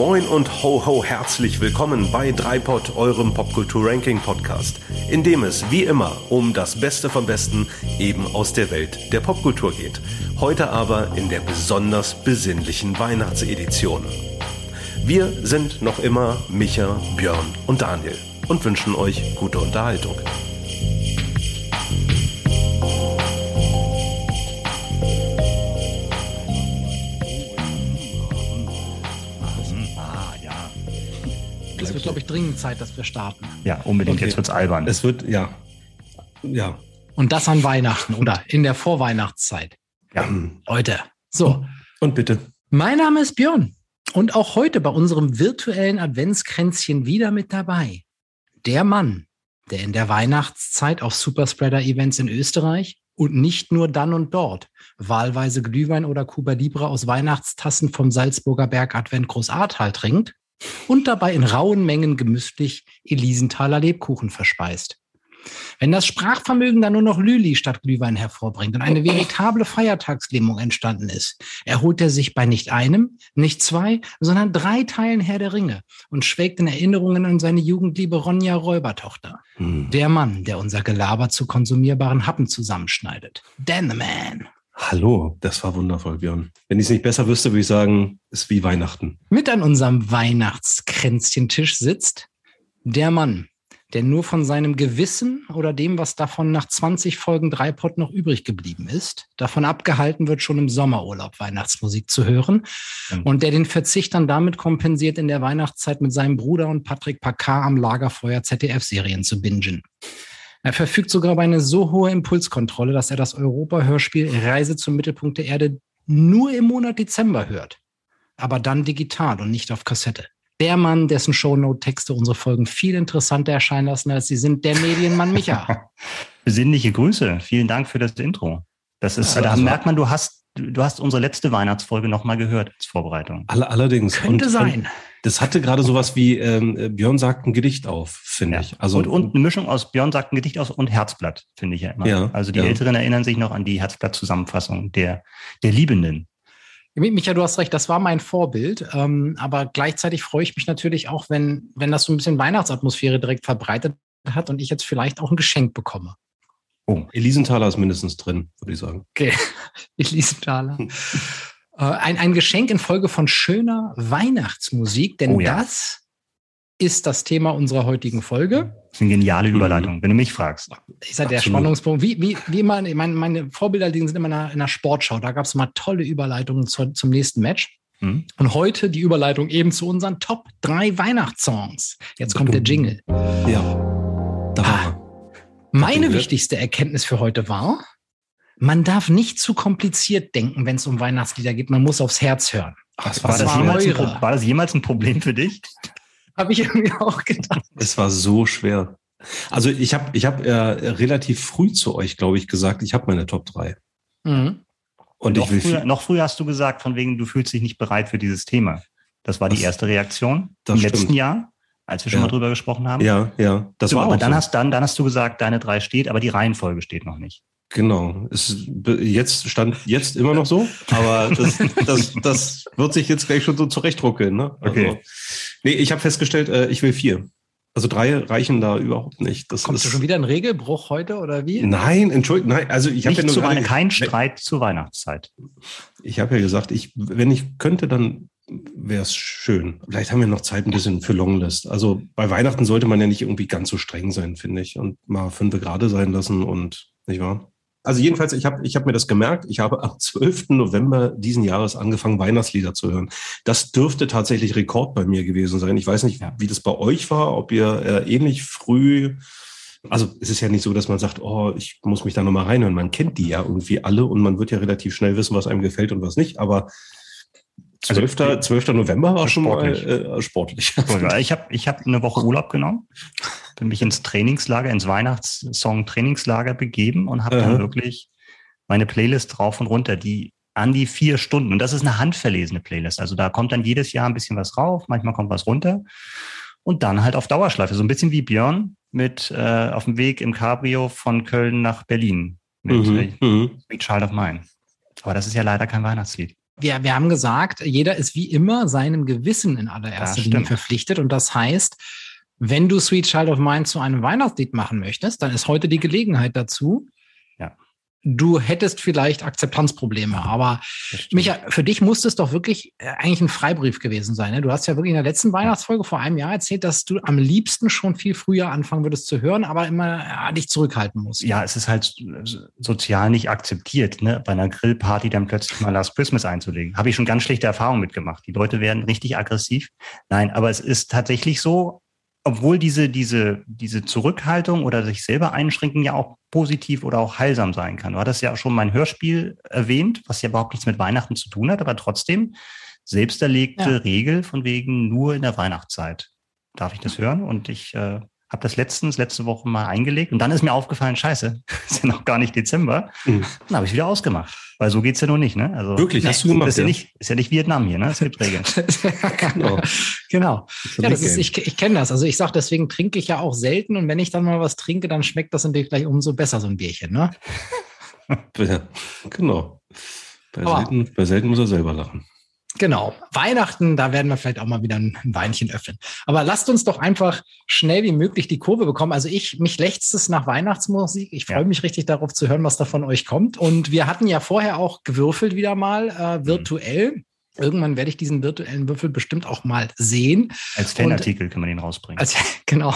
Moin und ho ho herzlich willkommen bei Dreipod, eurem Popkultur-Ranking-Podcast, in dem es wie immer um das Beste vom Besten eben aus der Welt der Popkultur geht. Heute aber in der besonders besinnlichen Weihnachtsedition. Wir sind noch immer Micha, Björn und Daniel und wünschen euch gute Unterhaltung. Dringend Zeit, dass wir starten. Ja, unbedingt. Okay. Jetzt wird's albern. Es wird, ja, ja, Und das an Weihnachten oder in der Vorweihnachtszeit. ja. Leute. So, und bitte. mein Name ist Björn. Und auch heute bei unserem virtuellen Adventskränzchen wieder mit dabei. Der Mann, der in der Weihnachtszeit auf Superspreader-Events in Österreich und nicht nur dann und dort wahlweise Glühwein oder Cuba Libre aus Weihnachtstassen vom Salzburger Berg Advent Groß Ahrtal trinkt und dabei in rauen Mengen gemütlich Elisenthaler Lebkuchen verspeist. Wenn das Sprachvermögen dann nur noch Lüli statt Glühwein hervorbringt und eine veritable Feiertagslähmung entstanden ist, erholt er sich bei nicht einem, nicht zwei, sondern drei Teilen Herr der Ringe und schwelgt in Erinnerungen an seine jugendliebe Ronja Räubertochter. Hm. Der Mann, der unser Gelaber zu konsumierbaren Happen zusammenschneidet. Dan the Man. Hallo, das war wundervoll, Björn. Wenn ich es nicht besser wüsste, würde ich sagen, ist wie Weihnachten. Mit an unserem Weihnachtskränzchentisch sitzt der Mann, der nur von seinem Gewissen oder dem, was davon nach 20 Folgen Dreipot noch übrig geblieben ist, davon abgehalten wird, schon im Sommerurlaub Weihnachtsmusik zu hören Mhm. und der den Verzicht dann damit kompensiert, in der Weihnachtszeit mit seinem Bruder und Patrick Packard am Lagerfeuer ZDF-Serien zu bingen. Er verfügt sogar über eine so hohe Impulskontrolle, dass er das Europa-Hörspiel Reise zum Mittelpunkt der Erde nur im Monat Dezember hört aber dann digital und nicht auf Kassette. Der Mann, dessen Shownote-Texte unsere Folgen viel interessanter erscheinen lassen, als sie sind, der Medienmann Micha. Besinnliche Grüße. Vielen Dank für das Intro. Das ist, Ja, da also- merkt man, du hast, du hast unsere letzte Weihnachtsfolge nochmal gehört als Vorbereitung. Alle, allerdings. Könnte und, sein. Und das hatte gerade sowas wie, ähm, Björn sagt ein Gedicht auf, finde Ja. ich. Also, und, und eine Mischung aus Björn sagt ein Gedicht aus und Herzblatt, finde ich ja immer. Ja, also die ja. Älteren erinnern sich noch an die Herzblatt-Zusammenfassung der, der Liebenden. Micha, du hast recht, das war mein Vorbild. Ähm, aber gleichzeitig freue ich mich natürlich auch, wenn, wenn das so ein bisschen Weihnachtsatmosphäre direkt verbreitet hat und ich jetzt vielleicht auch ein Geschenk bekomme. Oh, Elisenthaler ist mindestens drin, würde ich sagen. Okay, Elisenthaler. Äh, ein, ein Geschenk in Folge von schöner Weihnachtsmusik, denn Oh ja. das ist das Thema unserer heutigen Folge. das ist eine geniale Mhm. Überleitung, wenn du mich fragst. ist ja der. Spannungspunkt. Wie, wie, wie immer, meine, meine Vorbilder die sind immer in einer, in einer Sportschau. Da gab es mal tolle Überleitungen zu, zum nächsten Match. Hm? Und heute die Überleitung eben zu unseren Top 3 Weihnachtssongs. Jetzt kommt der Jingle. Ja. Da war Ah. er. Meine wichtigste Erkenntnis für heute war, man darf nicht zu kompliziert denken, wenn es um Weihnachtslieder geht. Man muss aufs Herz hören. Ach, War, das war jemals ein, war das jemals ein Problem für dich? Habe ich irgendwie auch gedacht. Es war so schwer. Also ich habe ich hab, äh, relativ früh zu euch, glaube ich, gesagt, ich habe meine Top 3. Mhm. Und noch, ich will früher, noch früher hast du gesagt, von wegen, du fühlst dich nicht bereit für dieses Thema. Das war die Das- erste Reaktion das im letzten stimmt. Jahr, als wir schon Ja. mal drüber gesprochen haben. Ja, ja. Das So, war aber auch dann so. hast, dann, dann hast du gesagt, deine drei steht, aber die Reihenfolge steht noch nicht. Genau. Es, jetzt stand jetzt immer noch so, aber das, das, das wird sich jetzt gleich schon so zurechtruckeln. Ne? Okay. Also, nee, ich habe festgestellt, äh, ich will vier. Also drei reichen da überhaupt nicht. Das Kommt ist, schon wieder ein Regelbruch heute oder wie? Nein, entschuldigt, nein. Also ich habe ja nur zu gerade- kein Streit zur Weihnachtszeit. Ich habe ja gesagt, ich, wenn ich könnte, dann wäre es schön. Vielleicht haben wir noch Zeit ein bisschen für Longlist. Also bei Weihnachten sollte man ja nicht irgendwie ganz so streng sein, finde ich. Und mal fünf gerade sein lassen und nicht wahr? Also jedenfalls, ich habe ich hab mir das gemerkt. Ich habe am 12. November diesen Jahres angefangen, Weihnachtslieder zu hören. Das dürfte tatsächlich Rekord bei mir gewesen sein. Ich weiß nicht, wie das bei euch war, ob ihr äh, ähnlich früh also es ist ja nicht so, dass man sagt, oh, ich muss mich da nochmal reinhören. Man kennt die ja irgendwie alle und man wird ja relativ schnell wissen, was einem gefällt und was nicht. Aber 12. Also, 12. November war schon sportlich. mal äh, sportlich. Ich habe ich hab eine Woche Urlaub genommen, bin mich ins Trainingslager, ins Weihnachtssong-Trainingslager begeben und habe dann wirklich meine Playlist rauf und runter, die an die vier Stunden. Und das ist eine handverlesene Playlist. Also da kommt dann jedes Jahr ein bisschen was rauf, manchmal kommt was runter. Und dann halt auf Dauerschleife. So ein bisschen wie Björn mit äh, auf dem Weg im Cabrio von Köln nach Berlin mit Mhm, äh, mhm. Sweet Child of Mine. Aber das ist ja leider kein Weihnachtslied. Wir, wir haben gesagt, jeder ist wie immer seinem Gewissen in allererster Linie verpflichtet. Und das heißt, wenn du Sweet Child of Mine zu einem Weihnachtslied machen möchtest, dann ist heute die Gelegenheit dazu. Du hättest vielleicht Akzeptanzprobleme, aber Micha, für dich musste es doch wirklich äh, eigentlich ein Freibrief gewesen sein. Ne? Du hast ja wirklich in der letzten Weihnachtsfolge vor einem Jahr erzählt, dass du am liebsten schon viel früher anfangen würdest zu hören, aber immer ja, dich zurückhalten musst. Ja, es ist halt sozial nicht akzeptiert, ne? bei einer Grillparty dann plötzlich mal Last Christmas einzulegen. Habe ich schon ganz schlechte Erfahrungen mitgemacht. Die Leute werden richtig aggressiv. Nein, aber es ist tatsächlich so, obwohl diese, diese, diese Zurückhaltung oder sich selber einschränken ja auch positiv oder auch heilsam sein kann. Du hattest ja auch schon mein Hörspiel erwähnt, was ja überhaupt nichts mit Weihnachten zu tun hat, aber trotzdem selbst erlegte ja. Regel von wegen nur in der Weihnachtszeit darf ich das hören. Und ich äh, habe das letztens, letzte Woche mal eingelegt und dann ist mir aufgefallen, scheiße, ist ja noch gar nicht Dezember. Mhm. Dann habe ich wieder ausgemacht. Weil so geht's ja noch nicht, ne? Also, Wirklich, hast du gemacht? Ist ja, nicht, ist ja nicht Vietnam hier, ne? Es gibt Regeln. genau. genau. Ja, das ist, ich, ich kenne das. Also ich sage, deswegen trinke ich ja auch selten und wenn ich dann mal was trinke, dann schmeckt das natürlich gleich umso besser, so ein Bierchen, ne? ja, genau. Bei selten, bei selten muss er selber lachen. Genau. Weihnachten, da werden wir vielleicht auch mal wieder ein Weinchen öffnen. Aber lasst uns doch einfach schnell wie möglich die Kurve bekommen. Also ich, mich lächzt es nach Weihnachtsmusik. Ich freue ja. mich richtig darauf zu hören, was da von euch kommt. Und wir hatten ja vorher auch gewürfelt wieder mal, äh, mhm. virtuell. Mhm. Irgendwann werde ich diesen virtuellen Würfel bestimmt auch mal sehen. Als Fanartikel kann man den rausbringen. Als, genau.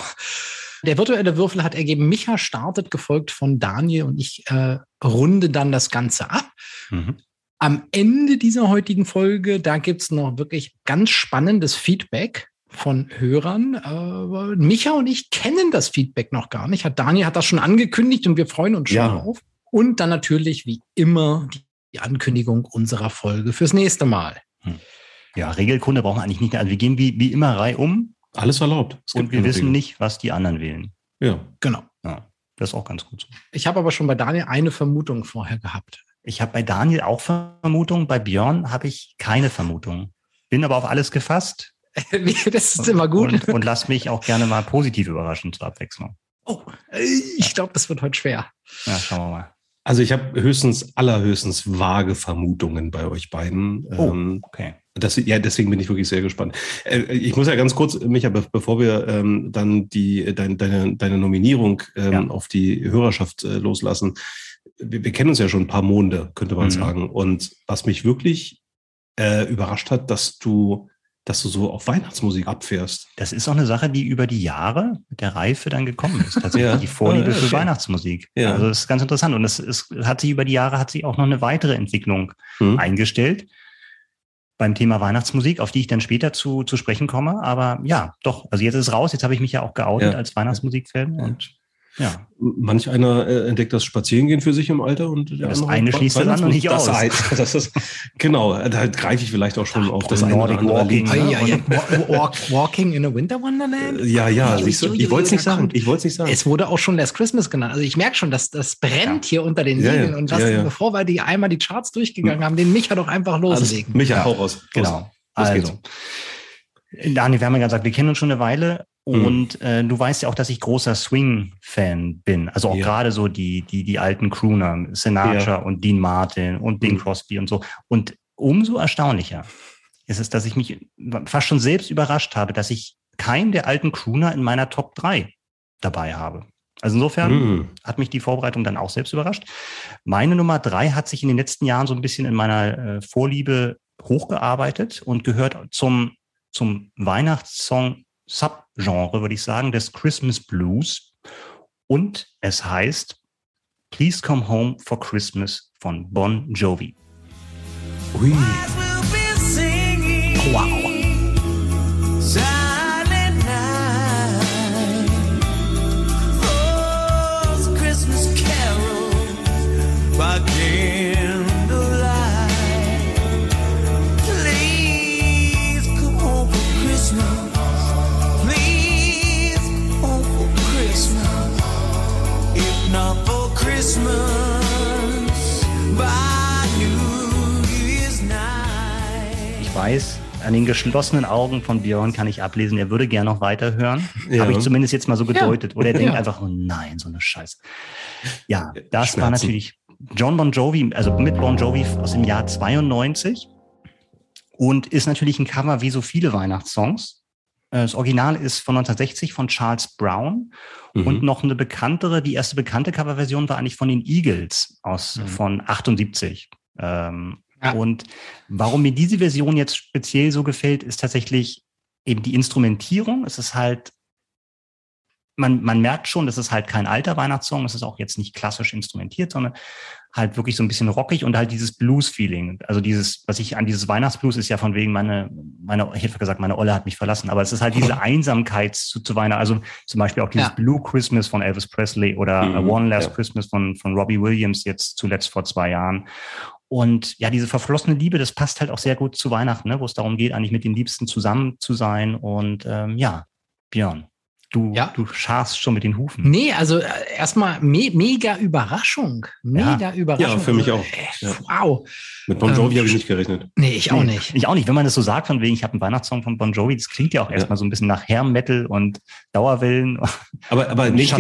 Der virtuelle Würfel hat ergeben, Micha startet, gefolgt von Daniel und ich äh, runde dann das Ganze ab. Mhm. Am Ende dieser heutigen Folge, da gibt es noch wirklich ganz spannendes Feedback von Hörern. Äh, Micha und ich kennen das Feedback noch gar nicht. Hat Daniel hat das schon angekündigt und wir freuen uns schon ja. auf. Und dann natürlich wie immer die Ankündigung unserer Folge fürs nächste Mal. Hm. Ja, Regelkunde brauchen wir eigentlich nicht. Also wir gehen wie, wie immer Reihe um. Alles erlaubt. und wir wissen Regeln. nicht, was die anderen wählen. Ja. Genau. Ja, das ist auch ganz gut so. Ich habe aber schon bei Daniel eine Vermutung vorher gehabt. Ich habe bei Daniel auch Vermutungen, bei Björn habe ich keine Vermutung. Bin aber auf alles gefasst. das ist immer gut. Und, und lass mich auch gerne mal positiv überraschen zur Abwechslung. Oh, ich glaube, das wird heute schwer. Ja, schauen wir mal. Also ich habe höchstens, allerhöchstens vage Vermutungen bei euch beiden. Oh, ähm, okay. Das, ja, deswegen bin ich wirklich sehr gespannt. Äh, ich muss ja ganz kurz, Micha, bevor wir ähm, dann die, dein, deine, deine Nominierung ähm, ja. auf die Hörerschaft äh, loslassen, wir, wir, kennen uns ja schon ein paar Monde, könnte man mhm. sagen. Und was mich wirklich äh, überrascht hat, dass du, dass du so auf Weihnachtsmusik abfährst. Das ist auch eine Sache, die über die Jahre mit der Reife dann gekommen ist. Tatsächlich ja. die Vorliebe ja, für schön. Weihnachtsmusik. Ja. Also das ist ganz interessant. Und es, es hat sich über die Jahre hat sich auch noch eine weitere Entwicklung mhm. eingestellt beim Thema Weihnachtsmusik, auf die ich dann später zu, zu sprechen komme. Aber ja, doch, also jetzt ist es raus, jetzt habe ich mich ja auch geoutet ja. als Weihnachtsmusikfan und ja. Manch einer äh, entdeckt das Spazierengehen für sich im Alter und der das eine schließt das andere nicht das aus. Ein, das ist, genau, da greife ich vielleicht auch schon Ach, auf das, das Nordic eine Walking. Ne? Ja, ja, Walk, walking in a Winter Wonderland? Ja, ja, ich, ich, ich wollte es nicht sagen. Ich wollte nicht sagen. Es wurde auch schon Last Christmas genannt. Also ich merke schon, dass das brennt ja. hier unter den Nägeln ja, und das, bevor wir die einmal die Charts durchgegangen hm. haben, den Micha doch einfach loslegen. Also, Micha, hau raus. Genau. Also, Daniel, wir haben ja gesagt, wir kennen uns schon eine Weile. Und äh, du weißt ja auch, dass ich großer Swing-Fan bin. Also auch ja. gerade so die, die, die alten Crooner, Sinatra ja. und Dean Martin und Bing mhm. Crosby und so. Und umso erstaunlicher ist es, dass ich mich fast schon selbst überrascht habe, dass ich keinen der alten Crooner in meiner Top 3 dabei habe. Also insofern mhm. hat mich die Vorbereitung dann auch selbst überrascht. Meine Nummer drei hat sich in den letzten Jahren so ein bisschen in meiner äh, Vorliebe hochgearbeitet und gehört zum, zum Weihnachtssong Subgenre, würde ich sagen, des Christmas Blues. Und es heißt Please Come Home for Christmas von Bon Jovi. Ui. Wow. Weiß, an den geschlossenen Augen von Björn kann ich ablesen, er würde gerne noch weiterhören. Ja. Habe ich zumindest jetzt mal so gedeutet. Ja. Oder er denkt ja. einfach, oh nein, so eine Scheiße. Ja, das Schmerzen. war natürlich John Bon Jovi, also mit Bon Jovi aus dem Jahr 92. und ist natürlich ein Cover wie so viele Weihnachtssongs. Äh, das Original ist von 1960 von Charles Brown mhm. und noch eine bekanntere, die erste bekannte Coverversion war eigentlich von den Eagles aus mhm. von 78. Ähm, ja. Und warum mir diese Version jetzt speziell so gefällt, ist tatsächlich eben die Instrumentierung. Es ist halt man, man merkt schon, das ist halt kein alter Weihnachtssong, es ist auch jetzt nicht klassisch instrumentiert, sondern halt wirklich so ein bisschen rockig und halt dieses Blues-Feeling. Also dieses, was ich an dieses Weihnachtsblues ist ja von wegen meine, meine, ich hätte gesagt, meine Olle hat mich verlassen, aber es ist halt diese Einsamkeit zu, zu Weihnachten. Also zum Beispiel auch dieses ja. Blue Christmas von Elvis Presley oder mhm, One Last ja. Christmas von, von Robbie Williams jetzt zuletzt vor zwei Jahren. Und ja, diese verflossene Liebe, das passt halt auch sehr gut zu Weihnachten, ne, wo es darum geht, eigentlich mit den Liebsten zusammen zu sein. Und ähm, ja, Björn. Du, ja. du scharst schon mit den Hufen. Nee, also äh, erstmal me mega Überraschung. Mega ja. Überraschung. Ja, für mich auch. Äh, wow. Mit Bon Jovi ähm, habe ich nicht gerechnet. Nee, ich auch nicht. Ich auch nicht. Wenn man das so sagt, von wegen, ich habe einen Weihnachtssong von Bon Jovi, das klingt ja auch erstmal so ein bisschen nach Hair Metal und Dauerwellen. Aber, aber nicht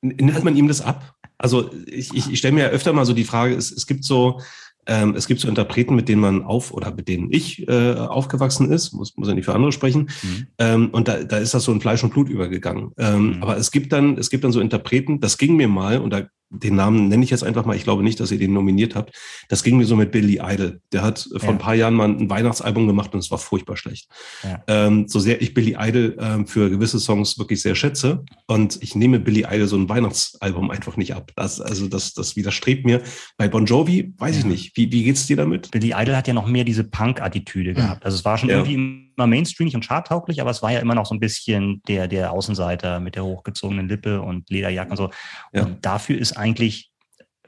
nimmt man ihm das ab? Also ich, ich, ich stelle mir ja öfter mal so die Frage, es, es gibt so, ähm, es gibt so Interpreten, mit denen man auf oder mit denen ich äh, aufgewachsen ist, muss, muss ja nicht für andere sprechen. Mhm. Ähm, und da, da ist das so in Fleisch und Blut übergegangen. Ähm, mhm. Aber es gibt dann, es gibt dann so Interpreten, das ging mir mal, und da den Namen nenne ich jetzt einfach mal, ich glaube nicht, dass ihr den nominiert habt. Das ging mir so mit Billy Idol. Der hat vor ja. ein paar Jahren mal ein Weihnachtsalbum gemacht und es war furchtbar schlecht. Ja. Ähm, so sehr ich Billy Idol ähm, für gewisse Songs wirklich sehr schätze und ich nehme Billy Idol so ein Weihnachtsalbum einfach nicht ab. Das, also das, das widerstrebt mir. Bei Bon Jovi weiß ja. ich nicht. Wie, wie geht's dir damit? Billy Idol hat ja noch mehr diese Punk-Attitüde gehabt. Also es war schon irgendwie immer mainstreamig und charttauglich, aber es war ja immer noch so ein bisschen der, der Außenseiter mit der hochgezogenen Lippe und Lederjacke und so. Und dafür ist eigentlich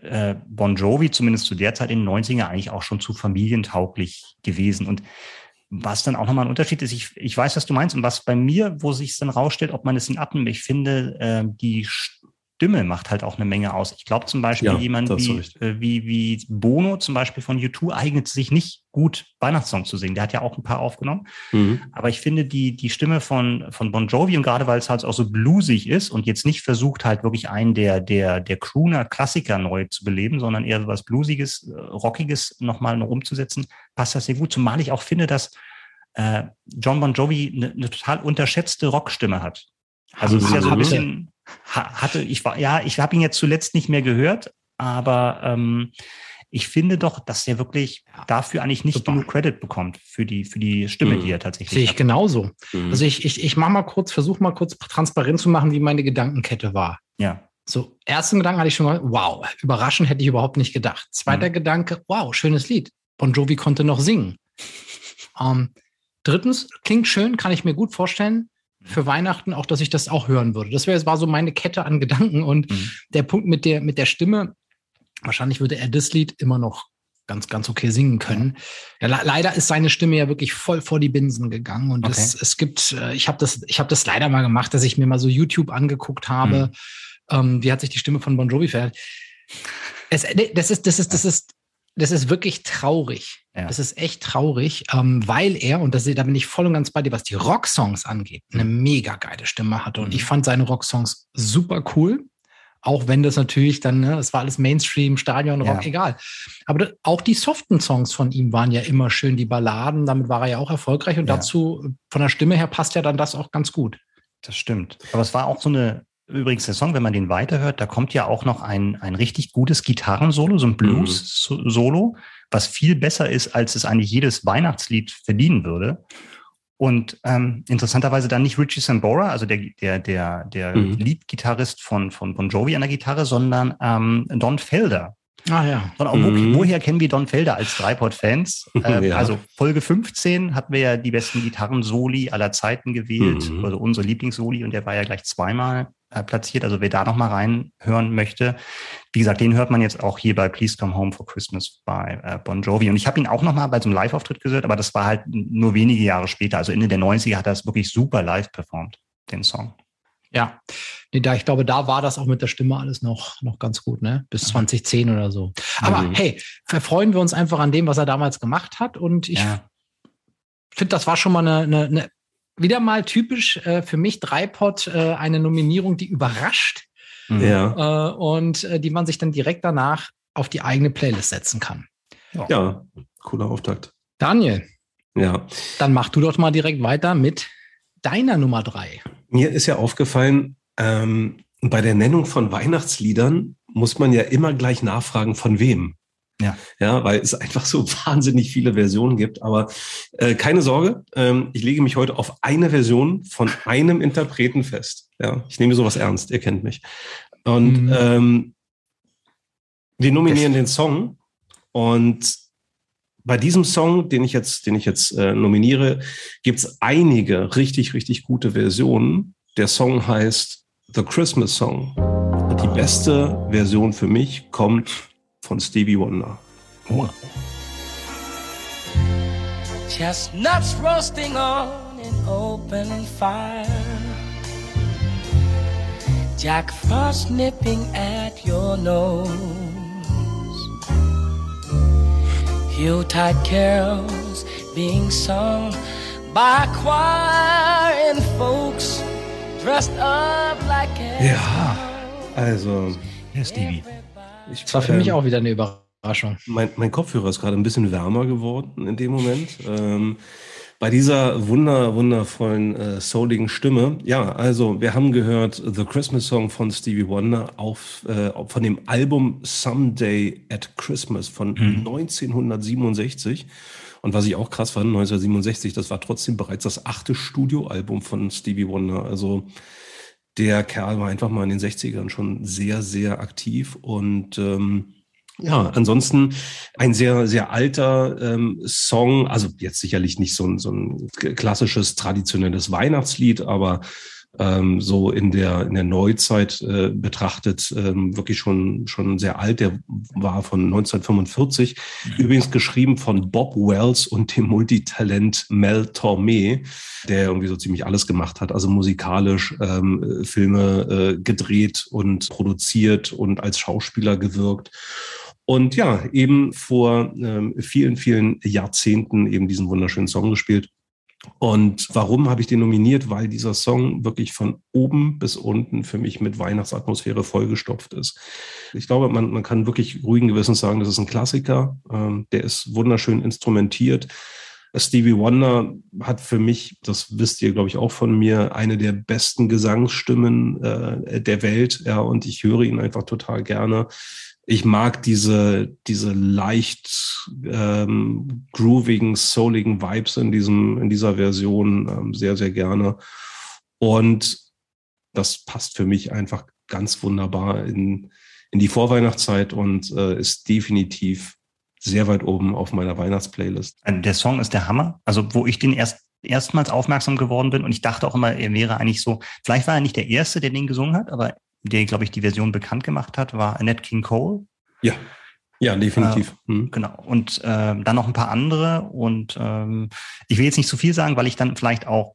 äh, Bon Jovi, zumindest zu der Zeit in den 90er, eigentlich auch schon zu familientauglich gewesen. Und was dann auch nochmal ein Unterschied ist, ich, ich weiß, was du meinst, und was bei mir, wo sich dann rausstellt, ob man es in abnimmt, ich finde, äh, die Stimme macht halt auch eine Menge aus. Ich glaube zum Beispiel, ja, jemand wie, äh, wie, wie Bono zum Beispiel von U2 eignet sich nicht gut, Weihnachtssong zu singen. Der hat ja auch ein paar aufgenommen. Mhm. Aber ich finde die, die Stimme von, von Bon Jovi und gerade weil es halt auch so bluesig ist und jetzt nicht versucht halt wirklich einen der, der, der Crooner-Klassiker neu zu beleben, sondern eher so was Bluesiges, äh, Rockiges nochmal noch umzusetzen, passt das sehr gut. Zumal ich auch finde, dass äh, John Bon Jovi eine, eine total unterschätzte Rockstimme hat. Also es ist ja so ein bisschen, hatte, ich war, ja, ich habe ihn jetzt zuletzt nicht mehr gehört, aber ähm, ich finde doch, dass er wirklich dafür eigentlich nicht super. genug Credit bekommt für die, für die Stimme, mhm. die er tatsächlich Sehe ich hat. genauso. Mhm. Also ich, ich, ich mache mal kurz, versuche mal kurz transparent zu machen, wie meine Gedankenkette war. Ja. So, ersten Gedanken hatte ich schon mal, wow, überraschend hätte ich überhaupt nicht gedacht. Zweiter mhm. Gedanke, wow, schönes Lied. Bon Jovi konnte noch singen. ähm, drittens, klingt schön, kann ich mir gut vorstellen für Weihnachten auch, dass ich das auch hören würde. Das wäre, war so meine Kette an Gedanken und mhm. der Punkt mit der, mit der Stimme. Wahrscheinlich würde er das Lied immer noch ganz, ganz okay singen können. Ja, leider ist seine Stimme ja wirklich voll vor die Binsen gegangen und okay. es, es gibt, äh, ich habe das, ich habe das leider mal gemacht, dass ich mir mal so YouTube angeguckt habe. Mhm. Ähm, wie hat sich die Stimme von Bon Jovi verhält? Es, das ist, das ist, das ist das ist wirklich traurig. Ja. Das ist echt traurig, ähm, weil er, und das, da bin ich voll und ganz bei dir, was die Rocksongs angeht, eine mhm. mega geile Stimme hatte. Und mhm. ich fand seine Rocksongs super cool. Auch wenn das natürlich dann, ne, es war alles Mainstream, Stadion, Rock, ja. egal. Aber das, auch die soften Songs von ihm waren ja immer schön, die Balladen, damit war er ja auch erfolgreich und ja. dazu, von der Stimme her passt ja dann das auch ganz gut. Das stimmt. Aber es war auch so eine, Übrigens, der Song, wenn man den weiterhört, da kommt ja auch noch ein, ein richtig gutes Gitarrensolo, so ein Blues-Solo, was viel besser ist, als es eigentlich jedes Weihnachtslied verdienen würde. Und ähm, interessanterweise dann nicht Richie Sambora, also der, der, der, der mhm. Lead-Gitarrist von, von Bon Jovi an der Gitarre, sondern ähm, Don Felder. Ah ja. Sondern wo, mhm. woher kennen wir Don Felder als Dreipod-Fans? Ähm, ja. Also Folge 15 hatten wir ja die besten Gitarren-Soli aller Zeiten gewählt, mhm. also unsere Lieblingssoli, und der war ja gleich zweimal platziert. Also wer da noch mal reinhören möchte, wie gesagt, den hört man jetzt auch hier bei Please Come Home for Christmas bei äh, Bon Jovi. Und ich habe ihn auch noch mal bei so einem Live-Auftritt gehört, aber das war halt nur wenige Jahre später. Also Ende der 90er hat er es wirklich super live performt, den Song. Ja, nee, da, ich glaube, da war das auch mit der Stimme alles noch, noch ganz gut, ne? Bis 2010 oder so. Aber mhm. hey, verfreuen wir uns einfach an dem, was er damals gemacht hat. Und ich ja. finde, das war schon mal eine, eine, eine wieder mal typisch äh, für mich Dreipod äh, eine Nominierung, die überrascht. Mhm. Ja. Äh, und äh, die man sich dann direkt danach auf die eigene Playlist setzen kann. Ja, ja cooler Auftakt. Daniel, Ja. Dann mach du doch mal direkt weiter mit deiner Nummer drei. Mir ist ja aufgefallen, ähm, bei der Nennung von Weihnachtsliedern muss man ja immer gleich nachfragen, von wem. Ja. Ja, weil es einfach so wahnsinnig viele Versionen gibt. Aber äh, keine Sorge, ähm, ich lege mich heute auf eine Version von einem Interpreten fest. Ja, ich nehme sowas ernst, ihr kennt mich. Und mhm. ähm, wir nominieren den Song und bei diesem Song, den ich jetzt, den ich jetzt äh, nominiere, gibt es einige richtig, richtig gute Versionen. Der Song heißt The Christmas Song. Und die beste Version für mich kommt von Stevie Wonder. Oh. Chestnuts roasting on an open fire. Jack Frost nipping at your nose. Yuletide carols being sung by choir and folks dressed up like a Ja, also. Ja, Stevie. Ich, das war für ähm, mich auch wieder eine Überraschung. Mein, mein Kopfhörer ist gerade ein bisschen wärmer geworden in dem Moment. Ähm, bei dieser wunder, wundervollen, äh, souligen Stimme. Ja, also wir haben gehört The Christmas Song von Stevie Wonder auf, äh, von dem Album Someday at Christmas von mhm. 1967. Und was ich auch krass fand, 1967, das war trotzdem bereits das achte Studioalbum von Stevie Wonder. Also der Kerl war einfach mal in den 60ern schon sehr, sehr aktiv und ähm, ja, ansonsten ein sehr, sehr alter ähm, Song, also jetzt sicherlich nicht so ein, so ein klassisches, traditionelles Weihnachtslied, aber ähm, so in der, in der Neuzeit äh, betrachtet ähm, wirklich schon, schon sehr alt. Der war von 1945, mhm. übrigens geschrieben von Bob Wells und dem Multitalent Mel Tormé, der irgendwie so ziemlich alles gemacht hat, also musikalisch ähm, Filme äh, gedreht und produziert und als Schauspieler gewirkt. Und ja, eben vor ähm, vielen, vielen Jahrzehnten eben diesen wunderschönen Song gespielt. Und warum habe ich den nominiert? Weil dieser Song wirklich von oben bis unten für mich mit Weihnachtsatmosphäre vollgestopft ist. Ich glaube, man, man kann wirklich ruhigen Gewissens sagen, das ist ein Klassiker. Ähm, der ist wunderschön instrumentiert. Stevie Wonder hat für mich, das wisst ihr, glaube ich, auch von mir, eine der besten Gesangsstimmen äh, der Welt. Ja, und ich höre ihn einfach total gerne ich mag diese, diese leicht ähm, groovigen, souligen Vibes in diesem, in dieser Version ähm, sehr, sehr gerne. Und das passt für mich einfach ganz wunderbar in, in die Vorweihnachtszeit und äh, ist definitiv sehr weit oben auf meiner Weihnachtsplaylist. Also der Song ist der Hammer. Also, wo ich den erst erstmals aufmerksam geworden bin und ich dachte auch immer, er wäre eigentlich so, vielleicht war er nicht der Erste, der den gesungen hat, aber der, glaube ich, die Version bekannt gemacht hat, war Annette King Cole. Ja. Ja, definitiv. Äh, mhm. Genau. Und äh, dann noch ein paar andere. Und ähm, ich will jetzt nicht zu viel sagen, weil ich dann vielleicht auch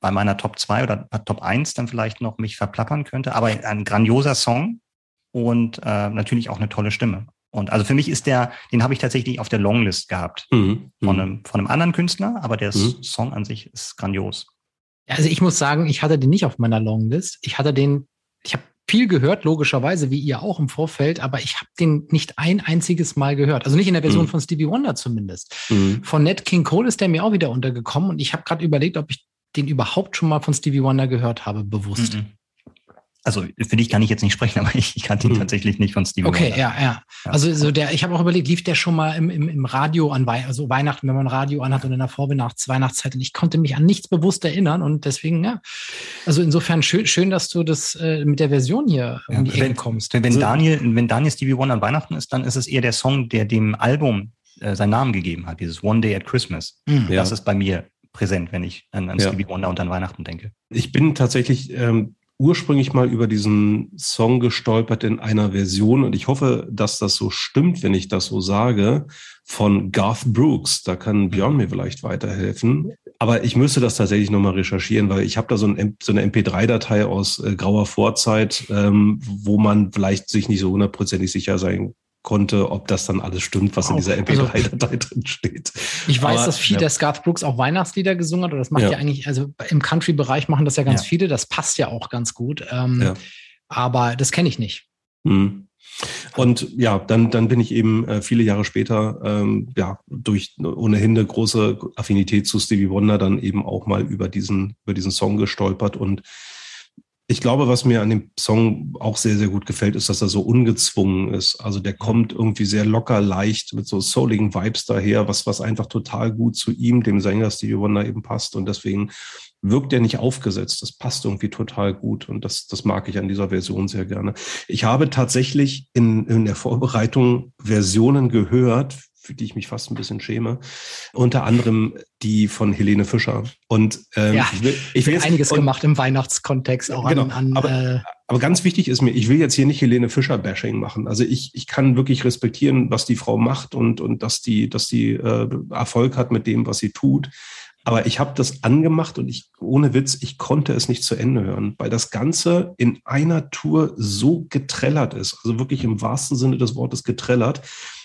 bei meiner Top 2 oder Top 1 dann vielleicht noch mich verplappern könnte. Aber ein grandioser Song und äh, natürlich auch eine tolle Stimme. Und also für mich ist der, den habe ich tatsächlich auf der Longlist gehabt mhm. von, mhm. einem, von einem anderen Künstler, aber der mhm. Song an sich ist grandios. Also ich muss sagen, ich hatte den nicht auf meiner Longlist. Ich hatte den, ich habe viel gehört, logischerweise, wie ihr auch im Vorfeld, aber ich habe den nicht ein einziges Mal gehört. Also nicht in der Version mhm. von Stevie Wonder zumindest. Mhm. Von Ned King Cole ist der mir auch wieder untergekommen und ich habe gerade überlegt, ob ich den überhaupt schon mal von Stevie Wonder gehört habe, bewusst. Mhm also für dich kann ich jetzt nicht sprechen, aber ich, ich kannte ihn hm. tatsächlich nicht von Steve Okay, Wonder. ja, ja. Also so der, ich habe auch überlegt, lief der schon mal im, im, im Radio an Wei also Weihnachten, wenn man Radio anhat und in der Vorweihnachts Weihnachtszeit und ich konnte mich an nichts bewusst erinnern und deswegen, ja. Also insofern schön, schön dass du das äh, mit der Version hier ja, um die wenn, Ecke kommst. Wenn, wenn Daniel, wenn Daniel Stevie Wonder an Weihnachten ist, dann ist es eher der Song, der dem Album äh, seinen Namen gegeben hat, dieses One Day at Christmas. Mhm. Das ist bei mir präsent, wenn ich an, an ja. Stevie Wonder und an Weihnachten denke. Ich bin tatsächlich ähm, ursprünglich mal über diesen Song gestolpert in einer Version und ich hoffe, dass das so stimmt, wenn ich das so sage, von Garth Brooks. Da kann Björn mir vielleicht weiterhelfen. Aber ich müsste das tatsächlich nochmal recherchieren, weil ich habe da so, ein, so eine MP3-Datei aus äh, grauer Vorzeit, ähm, wo man vielleicht sich nicht so hundertprozentig sicher sein konnte, ob das dann alles stimmt, was wow. in dieser MP3-Datei also, drin steht. Ich weiß, Aber, dass viel, ja. dass Garth Brooks auch Weihnachtslieder gesungen hat, oder das macht ja, ja eigentlich, also im Country-Bereich machen das ja ganz ja. viele, das passt ja auch ganz gut. Ähm, aber das kenne ich nicht. Hm. Und ja, dann, dann bin ich eben äh, viele Jahre später, ähm, ja, durch ohnehin eine große Affinität zu Stevie Wonder dann eben auch mal über diesen, über diesen Song gestolpert und ich glaube, was mir an dem Song auch sehr, sehr gut gefällt, ist, dass er so ungezwungen ist. Also der kommt irgendwie sehr locker, leicht mit so souligen Vibes daher, was, was einfach total gut zu ihm, dem Sänger Stevie Wonder eben passt. Und deswegen wirkt er nicht aufgesetzt. Das passt irgendwie total gut. Und das, das mag ich an dieser Version sehr gerne. Ich habe tatsächlich in, in der Vorbereitung Versionen gehört, für die ich mich fast ein bisschen schäme. Unter anderem die von Helene Fischer. Und ähm, ja, ich will, ich will jetzt, einiges und, gemacht im Weihnachtskontext auch genau, an, an aber, äh, aber ganz wichtig ist mir, ich will jetzt hier nicht Helene Fischer Bashing machen. Also ich, ich kann wirklich respektieren, was die Frau macht und und dass die dass die äh, Erfolg hat mit dem, was sie tut. Aber ich habe das angemacht und ich, ohne Witz, ich konnte es nicht zu Ende hören, weil das Ganze in einer Tour so getrellert ist, also wirklich im wahrsten Sinne des Wortes getrellert.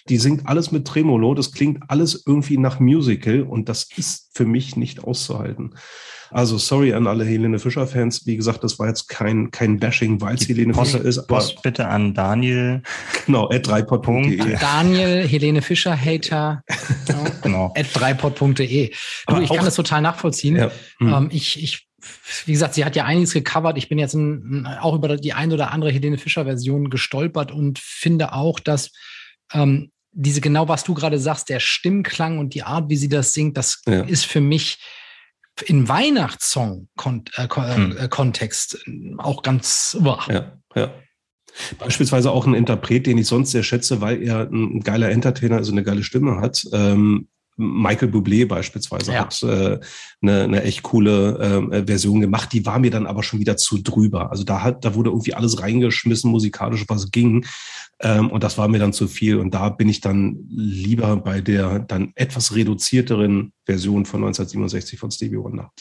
Die singt alles mit Tremolo, das klingt alles irgendwie nach Musical und das ist für mich nicht auszuhalten. Also sorry an alle Helene Fischer-Fans. Wie gesagt, das war jetzt kein, kein Bashing, weil es Helene Post, Fischer ist. Post bitte an Daniel. Genau, at dreipod.de. Daniel, Helene Fischer, Hater. genau. at dreipod.de. Du, ich kann das total nachvollziehen. Ja. Hm. Ähm, ich, ich wie gesagt, sie hat ja einiges gecovert. Ich bin jetzt ein, auch über die ein oder andere Helene Fischer-Version gestolpert und finde auch, dass ähm, diese genau, was du gerade sagst, der Stimmklang und die Art, wie sie das singt, das ja. ist für mich in Weihnachtssong-Kontext äh, hm. äh, auch ganz. Boah. Ja, ja. Beispielsweise auch ein Interpret, den ich sonst sehr schätze, weil er ein geiler Entertainer, also eine geile Stimme hat. Ähm, Michael Bublé beispielsweise ja. hat äh, eine, eine echt coole äh, Version gemacht. Die war mir dann aber schon wieder zu drüber. Also da hat, da wurde irgendwie alles reingeschmissen musikalisch, was ging. Ähm, und das war mir dann zu viel. Und da bin ich dann lieber bei der dann etwas reduzierteren Version von 1967 von Stevie Wonder.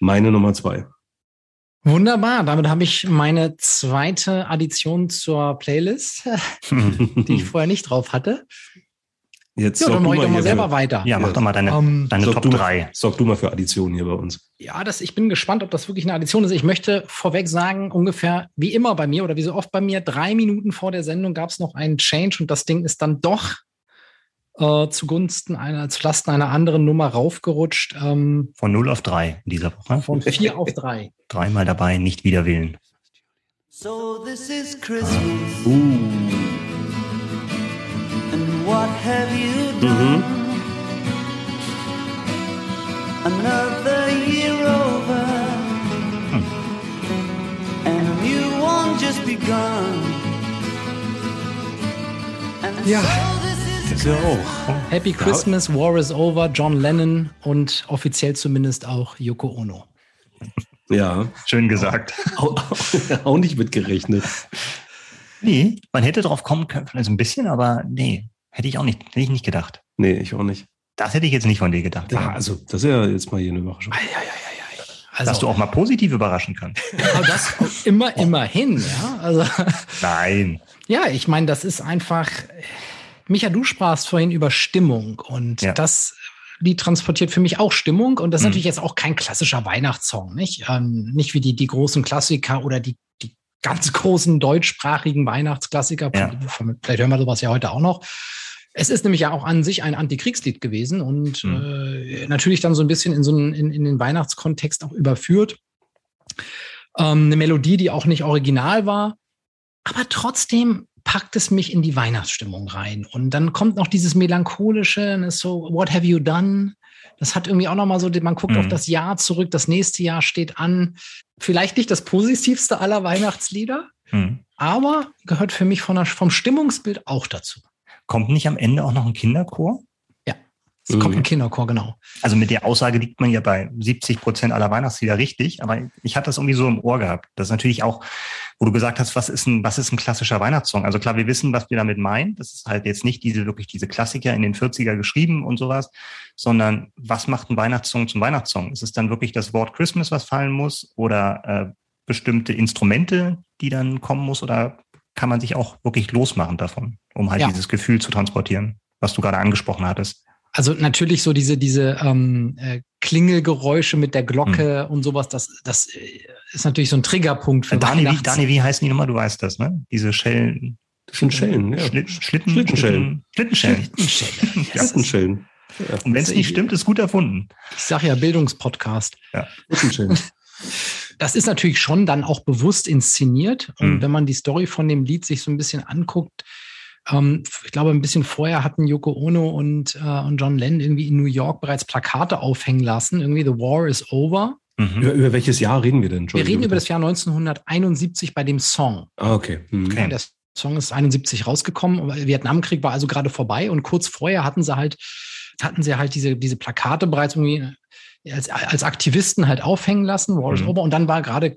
Meine Nummer zwei. Wunderbar, damit habe ich meine zweite Addition zur Playlist, die ich vorher nicht drauf hatte. Jetzt ja, dann mache ich doch mal selber für, weiter. Ja, mach doch mal deine, um, ähm, deine Top 3. Sorg du mal für Additionen hier bei uns. Ja, das, ich bin gespannt, ob das wirklich eine Addition ist. Ich möchte vorweg sagen, ungefähr wie immer bei mir oder wie so oft bei mir, drei Minuten vor der Sendung gab es noch einen Change und das Ding ist dann doch äh, zugunsten einer, zulasten einer anderen Nummer raufgerutscht. Ähm, von 0 auf 3 in dieser Woche. Von 4 auf 3. Dreimal dabei, nicht wieder wählen. So this is Christmas. Uh. What have you done? Mhm. Another year over, hm. and a new one just begun. Ja. So. Happy Christmas, War is over, John Lennon und offiziell zumindest auch Yoko Ono. Ja. Schön gesagt. Auch, auch nicht mitgerechnet. Nee, man hätte drauf kommen können, vielleicht ein bisschen, aber nee. Hätte ich auch nicht, hätte ich nicht gedacht. Nee, ich auch nicht. Das hätte ich jetzt nicht von dir gedacht. Ja, also das ist ja jetzt mal hier eine Überraschung. Ei, ei, ei, also, Dass du auch mal positiv überraschen kannst. das immer, oh. immerhin, ja. Also, Nein. Ja, ich meine, das ist einfach. Micha, du sprachst vorhin über Stimmung und ja. das die transportiert für mich auch Stimmung und das ist mhm. natürlich jetzt auch kein klassischer Weihnachtssong, nicht? Ähm, nicht wie die, die großen Klassiker oder die, die ganz großen deutschsprachigen Weihnachtsklassiker. Ja. Vielleicht hören wir sowas ja heute auch noch. Es ist nämlich ja auch an sich ein Antikriegslied gewesen und mhm. äh, natürlich dann so ein bisschen in so einen, in, in den Weihnachtskontext auch überführt. Ähm, eine Melodie, die auch nicht original war, aber trotzdem packt es mich in die Weihnachtsstimmung rein. Und dann kommt noch dieses melancholische, so, what have you done? Das hat irgendwie auch nochmal so, man guckt mhm. auf das Jahr zurück, das nächste Jahr steht an. Vielleicht nicht das positivste aller Weihnachtslieder, mhm. aber gehört für mich von der, vom Stimmungsbild auch dazu. Kommt nicht am Ende auch noch ein Kinderchor? Ja, es mhm. kommt ein Kinderchor, genau. Also mit der Aussage liegt man ja bei 70 Prozent aller Weihnachtslieder richtig, aber ich hatte das irgendwie so im Ohr gehabt. Das ist natürlich auch, wo du gesagt hast, was ist ein, was ist ein klassischer Weihnachtssong? Also klar, wir wissen, was wir damit meinen. Das ist halt jetzt nicht diese, wirklich diese Klassiker in den 40er geschrieben und sowas, sondern was macht ein Weihnachtssong zum Weihnachtssong? Ist es dann wirklich das Wort Christmas, was fallen muss oder äh, bestimmte Instrumente, die dann kommen muss oder kann man sich auch wirklich losmachen davon, um halt ja. dieses Gefühl zu transportieren, was du gerade angesprochen hattest. Also natürlich so diese, diese ähm, äh, Klingelgeräusche mit der Glocke hm. und sowas, das, das äh, ist natürlich so ein Triggerpunkt für Dani, wie, Dani, wie heißen die nochmal? Du weißt das, ne? Diese Schellen. Das sind Schellen, ja. Schlitt, Schlitten, Schlittenschellen. Schlittenschellen. Schlittenschellen. Schlittenschellen. Ja. Und wenn es nicht stimmt, ist gut erfunden. Ich sage ja Bildungspodcast. Ja. Schlittenschellen. Das ist natürlich schon dann auch bewusst inszeniert. Und mhm. wenn man die Story von dem Lied sich so ein bisschen anguckt, ähm, ich glaube, ein bisschen vorher hatten Yoko Ono und, äh, und John Lennon irgendwie in New York bereits Plakate aufhängen lassen. Irgendwie The War is Over. Mhm. Über, über, welches Jahr reden wir denn? Wir reden über das Jahr 1971 bei dem Song. Ah, okay. Mhm. okay. Der Song ist 71 rausgekommen. Vietnamkrieg war also gerade vorbei und kurz vorher hatten sie halt, hatten sie halt diese, diese Plakate bereits irgendwie als, als Aktivisten halt aufhängen lassen, War is mhm. Over. Und dann war gerade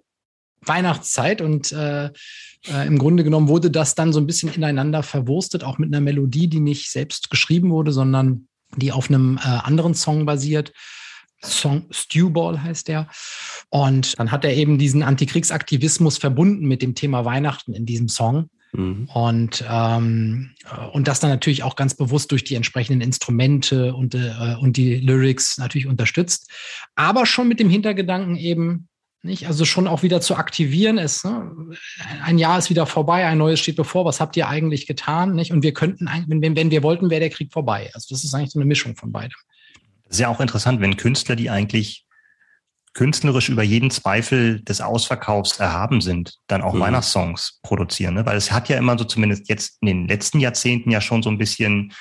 Weihnachtszeit und äh, äh, im Grunde genommen wurde das dann so ein bisschen ineinander verwurstet, auch mit einer Melodie, die nicht selbst geschrieben wurde, sondern die auf einem äh, anderen Song basiert. Song Stewball heißt der. Und dann hat er eben diesen Antikriegsaktivismus verbunden mit dem Thema Weihnachten in diesem Song. Mhm. Und, ähm, und das dann natürlich auch ganz bewusst durch die entsprechenden Instrumente und, äh, und die Lyrics natürlich unterstützt. Aber schon mit dem Hintergedanken eben, nicht? Also schon auch wieder zu aktivieren ist, ne? ein Jahr ist wieder vorbei, ein neues steht bevor, was habt ihr eigentlich getan? Nicht? Und wir könnten, wenn, wenn wir wollten, wäre der Krieg vorbei. Also das ist eigentlich so eine Mischung von beidem. Das ist ja auch interessant, wenn Künstler, die eigentlich künstlerisch über jeden Zweifel des Ausverkaufs erhaben sind, dann auch mhm. Weihnachtssongs produzieren. Ne? Weil es hat ja immer so zumindest jetzt in den letzten Jahrzehnten ja schon so ein bisschen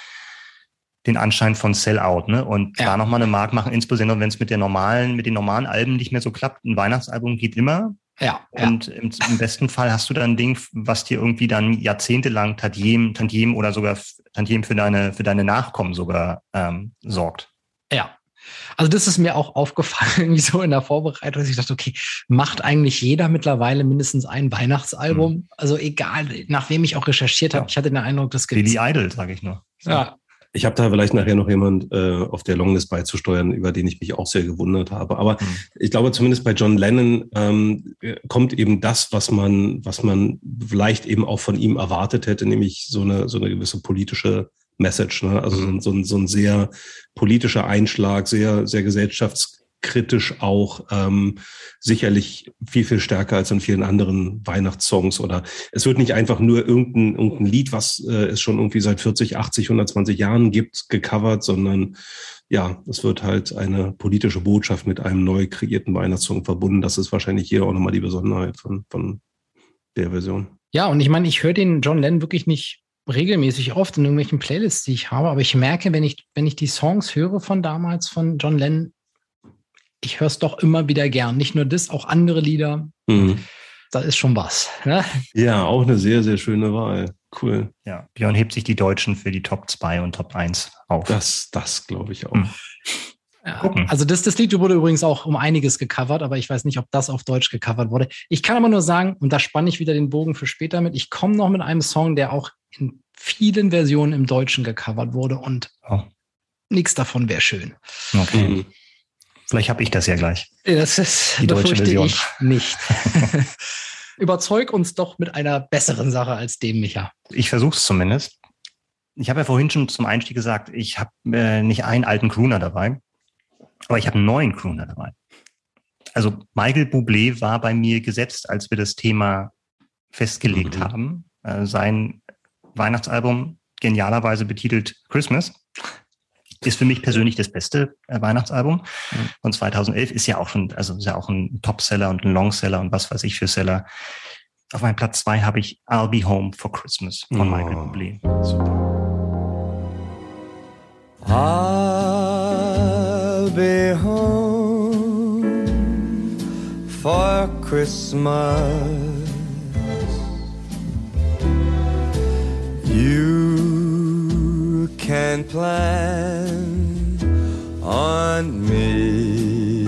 den Anschein von Sellout, ne? Und ja. da nochmal eine Mark machen, insbesondere wenn es mit der normalen, mit den normalen Alben nicht mehr so klappt. Ein Weihnachtsalbum geht immer. Ja. Und ja. Im, Im, besten Fall hast du dann ein Ding, was dir irgendwie dann jahrzehntelang Tantiem, Tantiem oder sogar Tantiem für deine, für deine Nachkommen sogar ähm, sorgt. Ja, also das ist mir auch aufgefallen, irgendwie so in der Vorbereitung, dass ich dachte, okay, macht eigentlich jeder mittlerweile mindestens ein Weihnachtsalbum? Mhm. Also egal, nach wem ich auch recherchiert habe, ja. ich hatte den Eindruck, das gibt Billy Idol, sage ich nur. Ja, ich habe da vielleicht nachher noch jemand äh, auf der Longlist beizusteuern, über den ich mich auch sehr gewundert habe. Aber mhm. ich glaube, zumindest bei John Lennon ähm, kommt eben das, was man, was man vielleicht eben auch von ihm erwartet hätte, nämlich so eine, so eine gewisse politische Message. Ne? Also mhm. so, ein, so ein sehr politischer Einschlag, sehr, sehr gesellschafts kritisch auch ähm, sicherlich viel, viel stärker als in vielen anderen Weihnachtssongs. Oder es wird nicht einfach nur irgendein, irgendein Lied, was äh, es schon irgendwie seit 40, 80, 120 Jahren gibt, gecovert, sondern ja, es wird halt eine politische Botschaft mit einem neu kreierten Weihnachtssong verbunden. Das ist wahrscheinlich hier auch nochmal die Besonderheit von, von der Version. Ja, und ich meine, ich höre den John Lennon wirklich nicht regelmäßig oft in irgendwelchen Playlists, die ich habe, aber ich merke, wenn ich, wenn ich die Songs höre von damals von John Lennon, ich höre es doch immer wieder gern. Nicht nur das, auch andere Lieder. Mhm. Da ist schon was. Ne? Ja, auch eine sehr, sehr schöne Wahl. Cool. Ja, Björn hebt sich die Deutschen für die Top 2 und Top 1 auf. Das, das glaube ich auch. Mhm. Ja, also das, das Lied wurde übrigens auch um einiges gecovert, aber ich weiß nicht, ob das auf Deutsch gecovert wurde. Ich kann aber nur sagen, und da spanne ich wieder den Bogen für später mit, ich komme noch mit einem Song, der auch in vielen Versionen im Deutschen gecovert wurde und oh. nichts davon wäre schön. Okay. Mhm. Vielleicht habe ich das ja gleich. Das ist die deutsche Version. Ich nicht. Überzeug uns doch mit einer besseren Sache als dem, Micha. Ich versuche es zumindest. Ich habe ja vorhin schon zum Einstieg gesagt, ich habe äh, nicht einen alten Crooner dabei, aber ich habe einen neuen Crooner dabei. Also Michael Bublé war bei mir gesetzt, als wir das Thema festgelegt mhm. haben. Äh, sein Weihnachtsalbum genialerweise betitelt Christmas ist für mich persönlich das beste äh, Weihnachtsalbum mhm. von 2011. Ist ja auch schon, also ist ja auch ein Topseller und ein Longseller und was weiß ich für Seller. Auf meinem Platz zwei habe ich I'll Be Home for Christmas von oh. Michael Bublé. Super. Be home for Christmas. You can plan on me.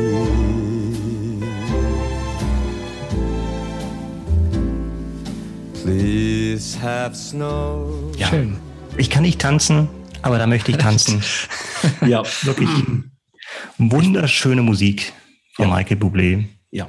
Please have snow. Ja. Schön. Ich kann nicht tanzen, aber da möchte ich tanzen. ja, wirklich wunderschöne Musik von ja. Michael Bublé. Ja.